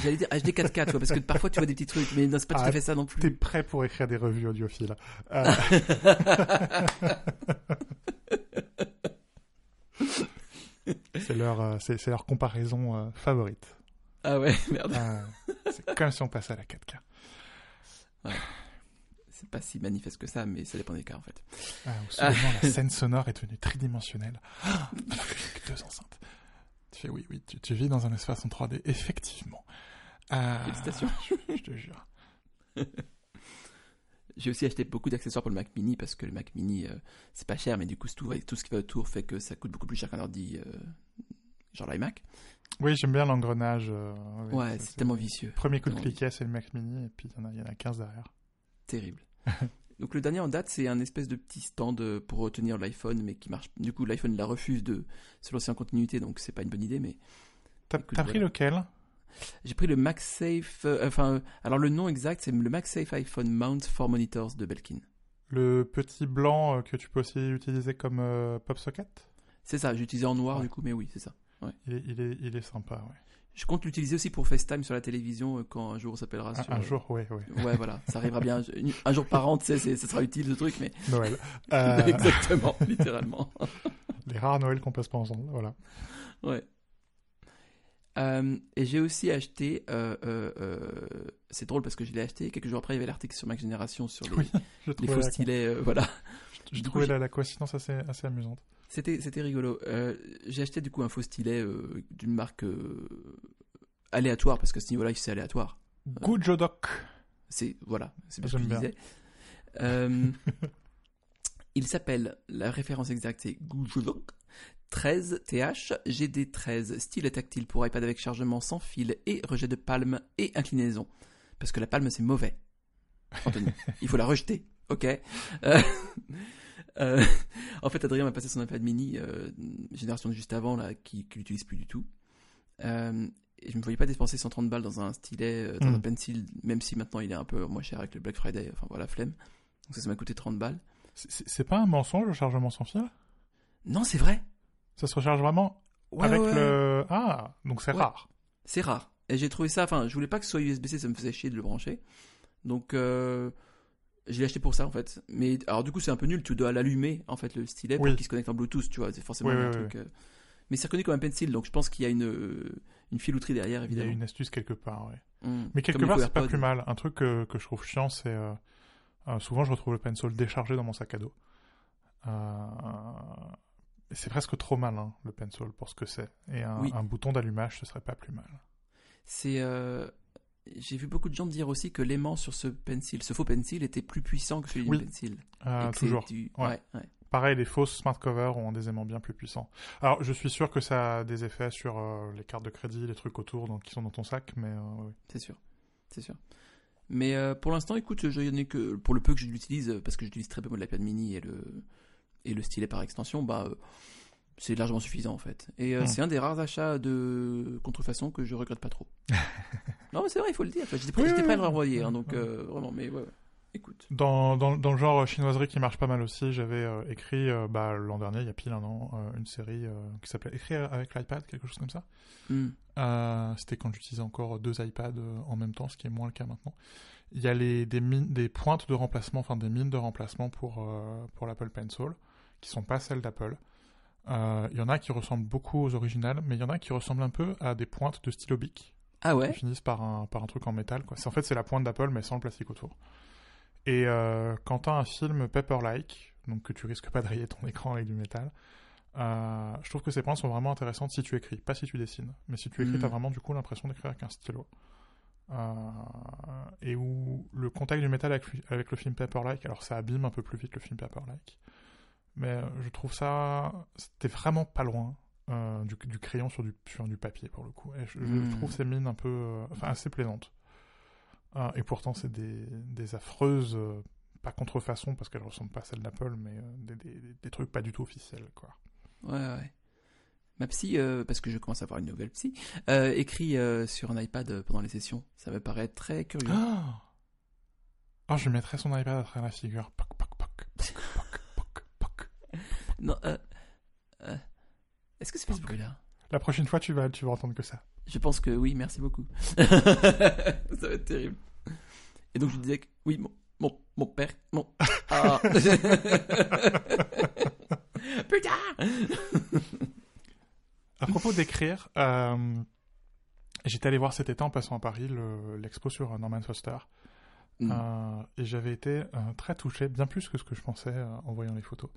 j'allais dire HD 4K, tu vois, parce que parfois tu vois des petits trucs, mais non, c'est pas tout Ah, à fait ça non T'es plus. prêt pour écrire des revues audiophiles. Euh, c'est leur, euh, c'est leur comparaison euh, favorite. ah ouais, merde. Euh, c'est comme si on passait à la 4K. C'est pas si manifeste que ça, mais ça dépend des cas en fait. Ah, soudainement, la scène sonore est devenue tridimensionnelle. Ah, avec deux enceintes. Tu fais oui, oui, tu, tu vis dans un espace en 3D, effectivement. Euh, Félicitations. Je, je te jure. J'ai aussi acheté beaucoup d'accessoires pour le Mac Mini parce que le Mac Mini, euh, c'est pas cher, mais du coup, tout, tout ce qui va autour fait que ça coûte beaucoup plus cher qu'un ordi, euh, genre l'iMac. Oui, j'aime bien l'engrenage. euh, Ouais, c'est tellement vicieux. Premier coup de cliquet, c'est le Mac Mini, et puis il y, en a- y en a 15 derrière. Terrible. Donc le dernier en date, c'est un espèce de petit stand euh, pour retenir l'iPhone, mais qui marche. Du coup, l'iPhone la refuse de se lancer en continuité, donc c'est pas une bonne idée. Mais T'as pris voilà. lequel? J'ai pris le MagSafe. euh, enfin, euh, alors le nom exact, c'est le MagSafe iPhone Mount for Monitors de Belkin. Le petit blanc euh, que tu peux aussi utiliser comme pop socket? C'est ça. J'ai utilisé en noir Ouais. du coup, mais oui, c'est ça. Il est, il, est, il est sympa, ouais. Je compte l'utiliser aussi pour FaceTime sur la télévision euh, quand un jour on s'appellera Un, sur. un euh, jour, ouais, ouais. Ouais, voilà, ça arrivera bien. Un, jour par an, tu sais, ça sera utile ce truc, mais. Noël. Euh, Exactement, littéralement. les rares Noëls qu'on passe pas ensemble, voilà. Ouais. Euh, et j'ai aussi acheté, euh, euh, euh, c'est drôle parce que je l'ai acheté, quelques jours après il y avait l'article sur Mac Génération sur les, Oui, les faux stylets, voilà. J'ai- la, la coïncidence assez, assez amusante. C'était, c'était rigolo. Euh, j'ai acheté du coup un faux stylet euh, d'une marque euh, aléatoire parce que ce niveau-là c'est aléatoire. Good Jodoc. C'est voilà, c'est bien ce que je disais. Il s'appelle, la référence exacte c'est Gujulok 13 TH GD13 stylet tactile pour iPad avec chargement sans fil et rejet de palme et inclinaison. Parce que la palme c'est mauvais. Anthony, il faut la rejeter, ok? Euh, euh, En fait, Adrien m'a passé son iPad mini, euh, génération de juste avant, là, qui, qui l'utilise plus du tout. Euh, et je me voyais pas dépenser 130 balles dans un stylet, dans un pencil, même si maintenant il est un peu moins cher avec le Black Friday, enfin voilà, flemme. Donc ça, ça m'a coûté 30 balles. C'est- pas un mensonge le chargement sans fil? Non, c'est vrai Ça se recharge vraiment Ouais, avec ouais, ouais. le. Ah, donc c'est rare. C'est rare. Et j'ai trouvé ça, enfin, je voulais pas que ce soit USB-C, ça me faisait chier de le brancher. Donc, euh, je l'ai acheté pour ça, en fait. Mais, alors, du coup, c'est un peu nul, tu dois l'allumer, en fait, le stylet, pour Oui. qu'il se connecte en Bluetooth, tu vois, c'est forcément Oui, un oui, truc. euh, Mais c'est reconnu comme un pencil, donc je pense qu'il y a une, euh, une filouterie derrière, Il y a évidemment. une astuce quelque part, ouais. Mm. Mais quelque Comme part, c'est pas plus mal. Un truc que, que je trouve chiant, c'est. euh, euh, souvent, je retrouve le pencil déchargé dans mon sac à dos. C'est presque trop mal, hein, le pencil, pour ce que c'est. Et un, bouton d'allumage, ce serait pas plus mal. C'est. euh, J'ai vu beaucoup de gens dire aussi que l'aimant sur ce pencil, ce faux pencil, était plus puissant que celui Oui. du pencil. Euh, toujours. du- Ouais. Ouais, ouais. pareil, les fausses smart covers ont des aimants bien plus puissants. Alors, je suis sûr que ça a des effets sur euh, les cartes de crédit, les trucs autour donc, qui sont dans ton sac, mais euh, oui. C'est sûr, c'est sûr. Mais euh, pour l'instant, écoute, je n'ai que pour le peu que je l'utilise, parce que j'utilise très peu l'iPad mini et le et le stylet par extension, bah c'est largement suffisant en fait. Et euh, Hmm. c'est un des rares achats de contrefaçon que je regrette pas trop. non, mais c'est vrai, il faut le dire. Enfin, J'étais prêt, Oui, j'étais oui, prêt à le renvoyer, hein, donc euh, vraiment, mais ouais, ouais. Écoute. Dans, dans, dans le genre chinoiserie qui marche pas mal aussi, j'avais euh, écrit bah, l'an dernier, il y a pile un an, une série qui s'appelait Écrire avec l'iPad, quelque chose comme ça. Hmm. C'était quand j'utilisais encore deux iPads en même temps, ce qui est moins le cas maintenant. Il y a les, des, mines, des pointes de remplacement, enfin des mines de remplacement pour, pour l'Apple Pencil, qui sont pas celles d'Apple. Euh, Il y en a qui ressemblent beaucoup aux originales, mais il y en a qui ressemblent un peu à des pointes de stylo bic, Ah ouais qui finissent par un, par un truc en métal. Quoi. En fait, c'est la pointe d'Apple, mais sans le plastique autour. Et euh, quand tu as un film paper-like, donc que tu risques pas de rayer ton écran avec du métal, euh, je trouve que ces pointes sont vraiment intéressantes si tu écris, pas si tu dessines. Mais si tu écris, Mm. tu as vraiment du coup l'impression d'écrire avec un stylo. Euh, et où le contact du métal avec, avec le film paper-like, alors ça abîme un peu plus vite le film paper-like. Mais euh, je trouve ça, c'était vraiment pas loin euh, du, du crayon sur du, sur du papier pour le coup. Et je, je Mm. trouve ces mines un peu, euh, enfin assez plaisantes. Euh, et pourtant, c'est des, des affreuses, pas contrefaçons parce qu'elles ressemblent pas à celles d'Apple, mais des, des, des trucs pas du tout officiels, quoi. Ouais, ouais. Ma psy, parce que je commence à avoir une nouvelle psy, écrit sur un iPad pendant les sessions. Ça me paraît très curieux. Ah Oh, je mettrais son iPad à travers la figure. Poc, poc, poc. Non, euh, euh, est-ce que c'est fait ce bruit-là? La prochaine fois, tu vas, tu vas entendre que ça. Je pense que oui, merci beaucoup. ça va être terrible. Et donc je disais que oui, mon, mon, mon père, mon... Ah. Putain À propos d'écrire, euh, j'étais allé voir cet été en passant à Paris le- l'expo sur Norman Foster. Mm. Euh, et j'avais été euh, très touché, bien plus que ce que je pensais en voyant les photos,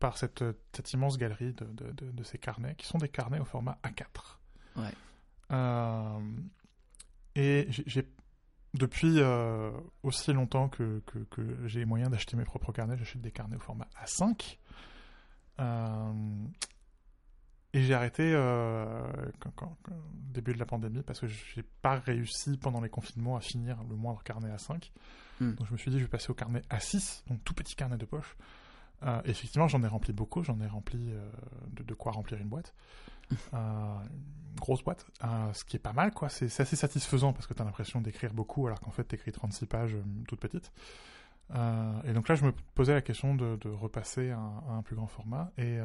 par cette, cette immense galerie de, de, de- de ces carnets, qui sont des carnets au format A4. Ouais. Euh, et j'ai- depuis euh, aussi longtemps que, que, que j'ai les moyens d'acheter mes propres carnets, j'achète des carnets au format A5. Euh, et j'ai arrêté quand, quand- quand- au début de la pandémie parce que j'ai pas réussi pendant les confinements à finir le moindre carnet A5. Hmm. Donc je me suis dit je vais passer au carnet A6, donc tout petit carnet de poche. Euh, effectivement, j'en ai rempli beaucoup, j'en ai rempli euh, de, de quoi remplir une boîte. Euh, une grosse boîte, ce qui est pas mal, quoi. C'est assez satisfaisant parce que tu as l'impression d'écrire beaucoup alors qu'en fait tu écris 36 pages toutes petites. Et donc là, je me posais la question de, de repasser à un, à un plus grand format. Et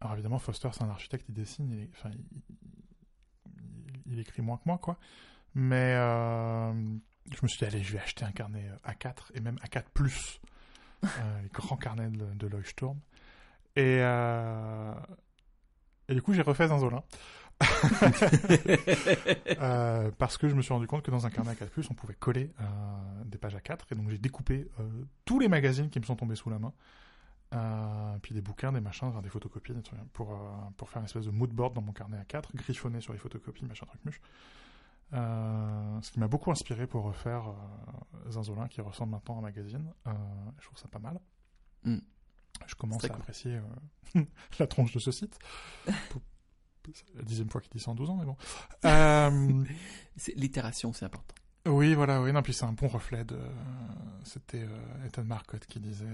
alors évidemment, Foster, c'est un architecte, il dessine, il, enfin, il, il- il écrit moins que moi, quoi. Mais je me suis dit, allez, je vais acheter un carnet euh, A4 et même A4 plus, euh, les grands carnets de, de Leuchtturm. Et, euh, et du coup, j'ai refait Zinzolin. Euh, parce que je me suis rendu compte que dans un carnet A4+, on pouvait coller euh, des pages A4, et donc j'ai découpé euh, tous les magazines qui me sont tombés sous la main, puis des bouquins, des machins, des photocopies, des trucs, pour, pour faire une espèce de mood board dans mon carnet A4, griffonné sur les photocopies, machin truc muche. Euh, ce qui m'a beaucoup inspiré pour refaire euh, Zinzolin, qui ressemble maintenant à un magazine. Euh, je trouve ça pas mal. Mm. Je commence à cool. apprécier la tronche de ce site. Pour- c'est la dixième fois qu'il dit ça en 12 ans, mais bon. Euh, L'itération, c'est important. oui, voilà, oui, non, puis c'est un bon reflet de. C'était euh, Ethan Marcotte qui disait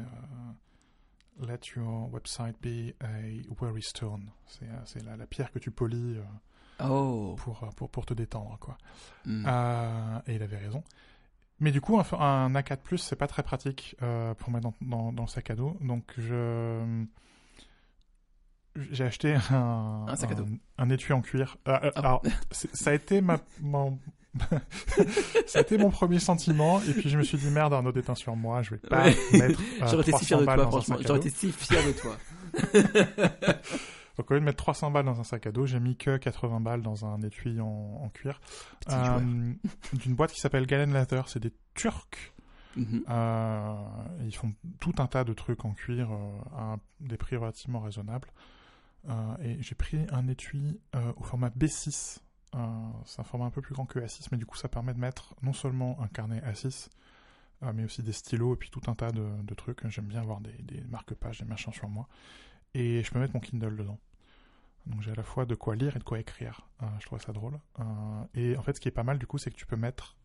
euh, Let your website be a worry stone. C'est la, la pierre que tu polis Oh pour, euh, pour, pour te détendre, quoi. Mm. Euh, et il avait raison. Mais du coup, un, un A4 c'est pas très pratique euh, pour mettre dans, dans, dans le sac à dos. Donc, je. J'ai acheté un, Un sac à dos. un étui en cuir. Euh, Ah. Alors, ça a été ma, mon... ça a été mon premier sentiment. Et puis, je me suis dit, merde, Arnaud déteint sur moi. Je vais pas Ouais. mettre. euh, J'aurais été si 300 fier de toi, franchement. J'aurais été si fier de toi. Donc, au lieu de mettre 300 balles dans un sac à dos, j'ai mis que 80 balles dans un étui en, en cuir. Euh, D'une boîte qui s'appelle Galen Leather. C'est des Turcs. Mhm. Euh, ils font tout un tas de trucs en cuir euh, à des prix relativement raisonnables. Et j'ai pris un étui au format B6. Euh, c'est un format un peu plus grand que A6, mais du coup ça permet de mettre non seulement un carnet A6, euh, mais aussi des stylos et puis tout un tas de, de trucs. J'aime bien avoir des, des marque-pages, des machins sur moi. Et je peux mettre mon Kindle dedans. Donc j'ai à la fois de quoi lire et de quoi écrire. Euh, je trouve ça drôle. Euh, et en fait, ce qui est pas mal du coup, c'est que tu peux mettre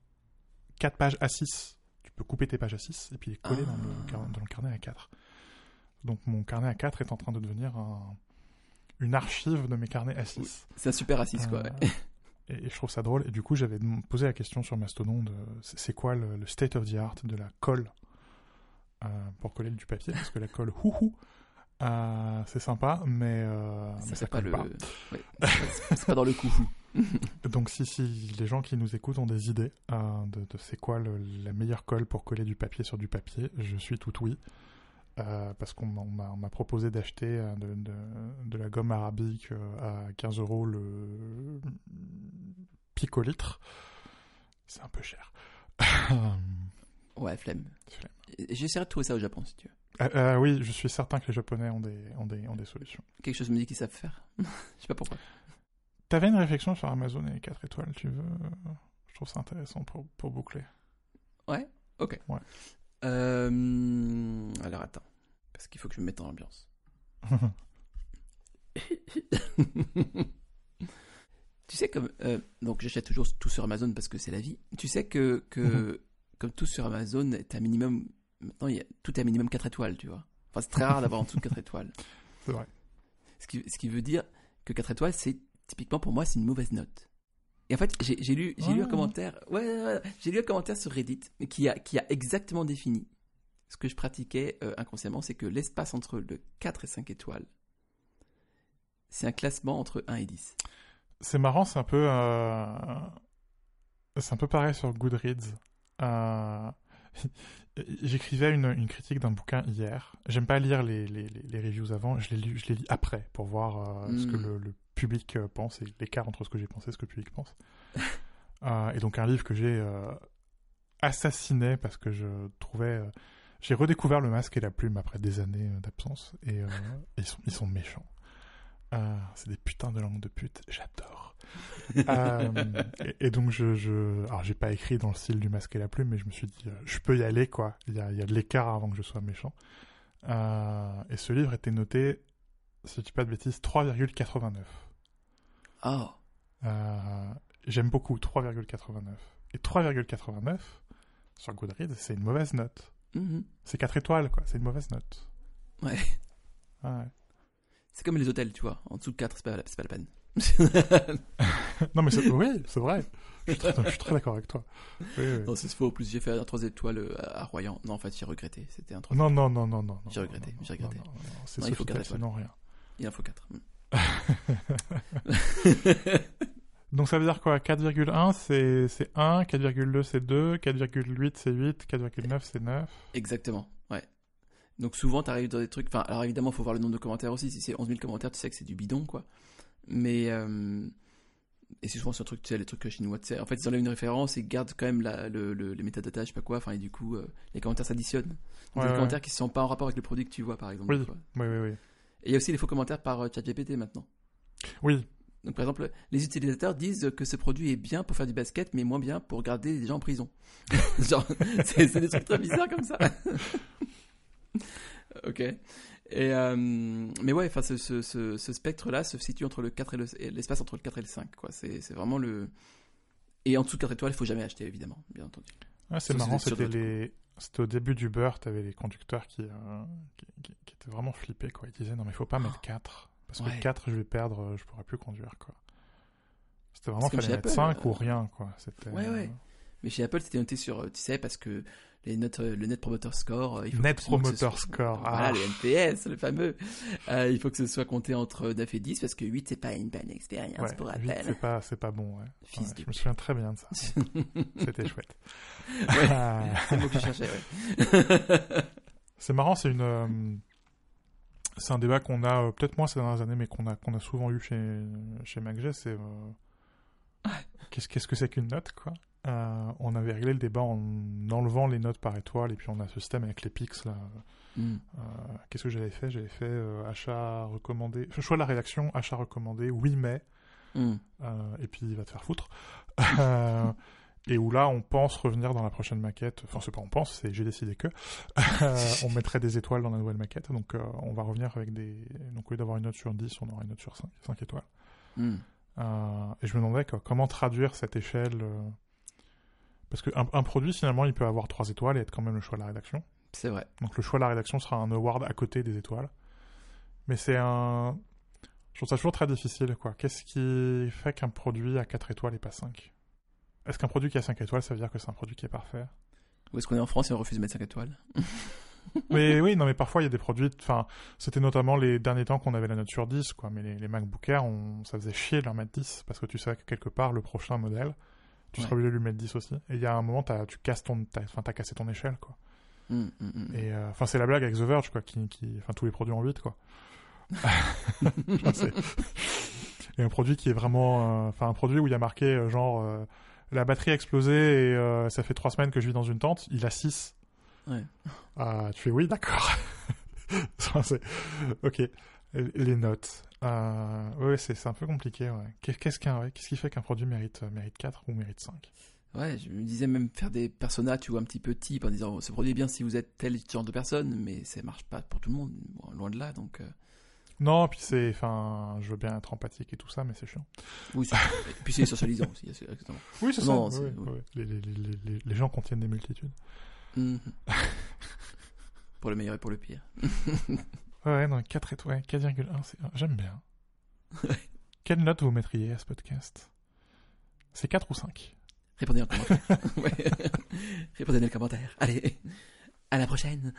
4 pages à 6. Tu peux couper tes pages à 6 et puis les coller dans, le, dans le carnet à 4. Donc mon carnet à 4 est en train de devenir un- une archive de mes carnets à 6. C'est un super assise, quoi. Euh, et, et je trouve ça drôle. Et du coup, j'avais posé la question sur Mastodon de c'est quoi le, le state of the art de la colle pour coller du papier? Parce que la colle, houhou, euh, c'est sympa, mais, euh, mais Ça ça fait pas le. pas. Ouais, c'est pas- dans le coup. Donc si, si les gens qui nous écoutent ont des idées euh, de, de c'est quoi le- la meilleure colle pour coller du papier sur du papier, je suis tout oui. Parce qu'on m'a- proposé d'acheter de, de- de la gomme arabique à 15 euros le picolitre. C'est un peu cher. Ouais, flemme. J'essaierai de trouver ça au Japon, si tu veux. Euh, euh, oui, je suis certain que les Japonais ont des, ont des, ont des solutions. Quelque chose me dit qu'ils savent faire. Je sais pas pourquoi. T'avais une réflexion sur Amazon et les 4 étoiles, tu veux Je trouve ça intéressant pour, pour boucler. Ouais Ok. Ouais. Euh, Alors attends. Parce qu'il faut que je me mette en ambiance. tu sais, comme. euh, donc j'achète toujours tout sur Amazon parce que c'est la vie. Tu sais que, que Mhm. comme tout sur Amazon, est à minimum. Maintenant, il y a, tout est à minimum 4 étoiles, tu vois. Enfin, c'est très rare d'avoir en dessous de 4 étoiles. c'est vrai. Ce qui, ce qui veut dire que 4 étoiles, c'est typiquement pour moi, c'est une mauvaise note. Et en fait, j'ai lu, j'ai lu un Ah. commentaire, ouais, ouais, ouais, j'ai lu un commentaire sur Reddit qui a, qui a exactement défini ce que je pratiquais euh, inconsciemment, c'est que l'espace entre le 4 et 5 étoiles, c'est un classement entre 1 et 10. C'est marrant, c'est un peu. euh, C'est un peu pareil sur Goodreads. Euh, J'écrivais une, une critique d'un bouquin hier. J'aime pas lire les, les, les- les reviews avant, je les, lis, je les lis après pour voir euh, ce que Mm. le, le public euh, pense et l'écart entre ce que j'ai pensé et ce que le public pense. Euh, et donc un livre que j'ai euh, assassiné parce que je trouvais... euh, j'ai redécouvert le masque et la plume après des années euh, d'absence et euh, ils, sont, ils sont méchants. Euh, c'est des putains de langues de pute, j'adore. Euh, et, et donc je, je, alors j'ai pas écrit dans le style du masque et la plume, mais je me suis dit, euh, je peux y aller quoi. Il y a, il y a de l'écart avant que je sois méchant. Euh, et ce livre était noté, si je dis pas de bêtises, 3,89. Oh, Euh, J'aime beaucoup 3,89. Et 3,89 sur Goodreads, c'est une mauvaise note. mhm. C'est 4 étoiles quoi, c'est une mauvaise note. ouais. Ouais. C'est comme les hôtels, tu vois. En dessous de 4, c'est pas, c'est pas la peine. Non mais c'est- oui, c'est vrai. Je suis très, très d'accord avec toi. Oui, oui. non, c'est faux. En plus, j'ai fait un 3 étoiles euh, à Royan. Non, en fait, j'ai regretté. C'était un 3 Non, non, non, non, non. non, J'ai regretté, non, non, j'ai regretté. non, non, non, C'est Non, il faut Sofitel, quatre étoiles. sinon rien. Il en faut 4. Donc ça veut dire quoi? 4,1 c'est c'est 1, 4,2 c'est 2, 4,8 c'est 8, 4,9 c'est 9. Exactement, ouais. Donc souvent, tu arrives dans des trucs. Enfin, alors évidemment, il faut voir le nombre de commentaires aussi. Si c'est 11 000 commentaires, tu sais que c'est du bidon, quoi. Mais. euh, Et c'est souvent sur un truc, tu sais, les trucs chinois, tu sais. En fait, ils enlèvent une référence et gardent quand même la, le, le- les métadatas, je sais pas quoi. Enfin, et du coup, euh, les commentaires s'additionnent. Ouais, des ouais. commentaires qui ne sont pas en rapport avec le produit que tu vois, par exemple. Oui. des. Oui, oui, oui. Et il y a aussi les faux commentaires par euh, ChatGPT maintenant. Oui, Donc, par exemple, les utilisateurs disent que ce produit est bien pour faire du basket, mais moins bien pour garder les gens en prison. Genre, c'est des trucs très bizarres comme ça. ok. Et, euh, mais ouais, enfin, ce, ce, ce, ce spectre-là se situe entre le 4 et le- l'espace entre le 4 et le 5, quoi. C'est c'est vraiment le. Et en dessous de 4 étoiles, il faut jamais acheter, évidemment, bien entendu. Ouais, c'est marrant, c'était d'autres, les... C'était au début du beurre, t'avais les conducteurs qui, euh, qui, qui- qui étaient vraiment flippés, quoi. Ils disaient, non mais faut pas mettre 4, parce Ouais. que 4 je vais perdre, je pourrai plus conduire, quoi. C'était vraiment, fallait mettre Apple, 5 ou euh, rien, quoi. C'était, Ouais, ouais. euh, Mais chez Apple, c'était noté sur, tu sais, parce que les notes, euh, le Net Promoter Score. euh, il faut Net Promoter soit- Score, Voilà, ah. le NPS, le fameux. Euh, il faut que ce soit compté entre 9 et 10 parce que 8, c'est pas une bonne expérience Ouais, pour Apple. c'est pas, c'est pas bon, ouais. Fils Ouais, de Je me souviens très bien de ça. C'était chouette. Ouais. Ah. C'est le mot que je cherchais, ouais. C'est marrant, c'est une, euh, c'est un débat qu'on a euh, peut-être moins ces dernières années, mais qu'on a qu'on a souvent eu chez chez MacG. C'est qu'est-ce que c'est qu'une note, quoi. Euh, on avait réglé le débat en enlevant les notes par étoile, et puis on a ce système avec les pics là. Hmm. Euh, qu'est-ce que j'avais fait? J'avais fait euh, achat recommandé, choix de la rédaction, achat recommandé, oui mais, Hmm. euh, et puis il va te faire foutre. Et où là on pense revenir dans la prochaine maquette. Enfin, c'est pas on pense, c'est j'ai décidé que on mettrait des étoiles dans la nouvelle maquette. Donc on va revenir avec des. Donc au lieu d'avoir une note sur 10, on aura une note sur 5, 5 étoiles. Hmm. Euh, et je me demandais comment traduire cette échelle. euh, Parce qu'un un produit, finalement, il peut avoir 3 étoiles et être quand même le choix de la rédaction. C'est vrai. Donc le choix de la rédaction sera un award à côté des étoiles. Mais c'est un. Je trouve ça toujours très difficile, quoi. Qu'est-ce qui fait qu'un produit a 4 étoiles et pas 5 Est-ce qu'un produit qui a 5 étoiles, ça veut dire que c'est un produit qui est parfait? Où est-ce qu'on est en France et on refuse de mettre 5 étoiles? Mais oui, non, mais parfois il y a des produits. Enfin, c'était notamment les derniers temps qu'on avait la note sur 10, quoi. Mais les, les MacBook Air, on, ça faisait chier de leur mettre 10 parce que tu savais que quelque part, le prochain modèle, tu Ouais. serais obligé de lui mettre 10 aussi. Et il y a un moment, tu casses ton. Enfin, t'as cassé ton échelle, quoi. Hmm, hmm, hmm. Et euh, enfin, c'est la blague avec The Verge, quoi, qui, qui, enfin, tous les produits en 8, quoi. Et un produit qui est vraiment, euh, enfin, un produit où il y a marqué euh, genre la batterie a explosé et ça fait trois semaines que je vis dans une tente. Il a 6 Ouais. Ah, tu fais oui, d'accord. Ok. Les notes. Euh, ouais, c'est un peu compliqué. Ouais. Qu'est-ce qu'un, ouais, qu'est-ce qui fait qu'un produit mérite, euh, mérite 4 ou mérite 5 Ouais, je me disais même faire des personas, tu vois, un petit peu type, en disant ce produit est bien si vous êtes tel genre de personne, mais ça marche pas pour tout le monde, bon, loin de là, donc. euh, Non, puis c'est, enfin, je veux bien être empathique et tout ça, mais c'est chiant. Oui, et puis c'est socialisant aussi, exactement. Oui, c'est Non, ça. ouais. ouais. Les, les, les, les, les gens contiennent des multitudes. Mhm. pour le meilleur et pour le pire. Ouais, ouais, non, 4 étoiles, 4,1, c'est, j'aime bien. Quelle note vous mettriez à ce podcast? C'est 4 ou 5 Répondez en commentaire. Ouais. Répondez dans les commentaires. Allez, à la prochaine.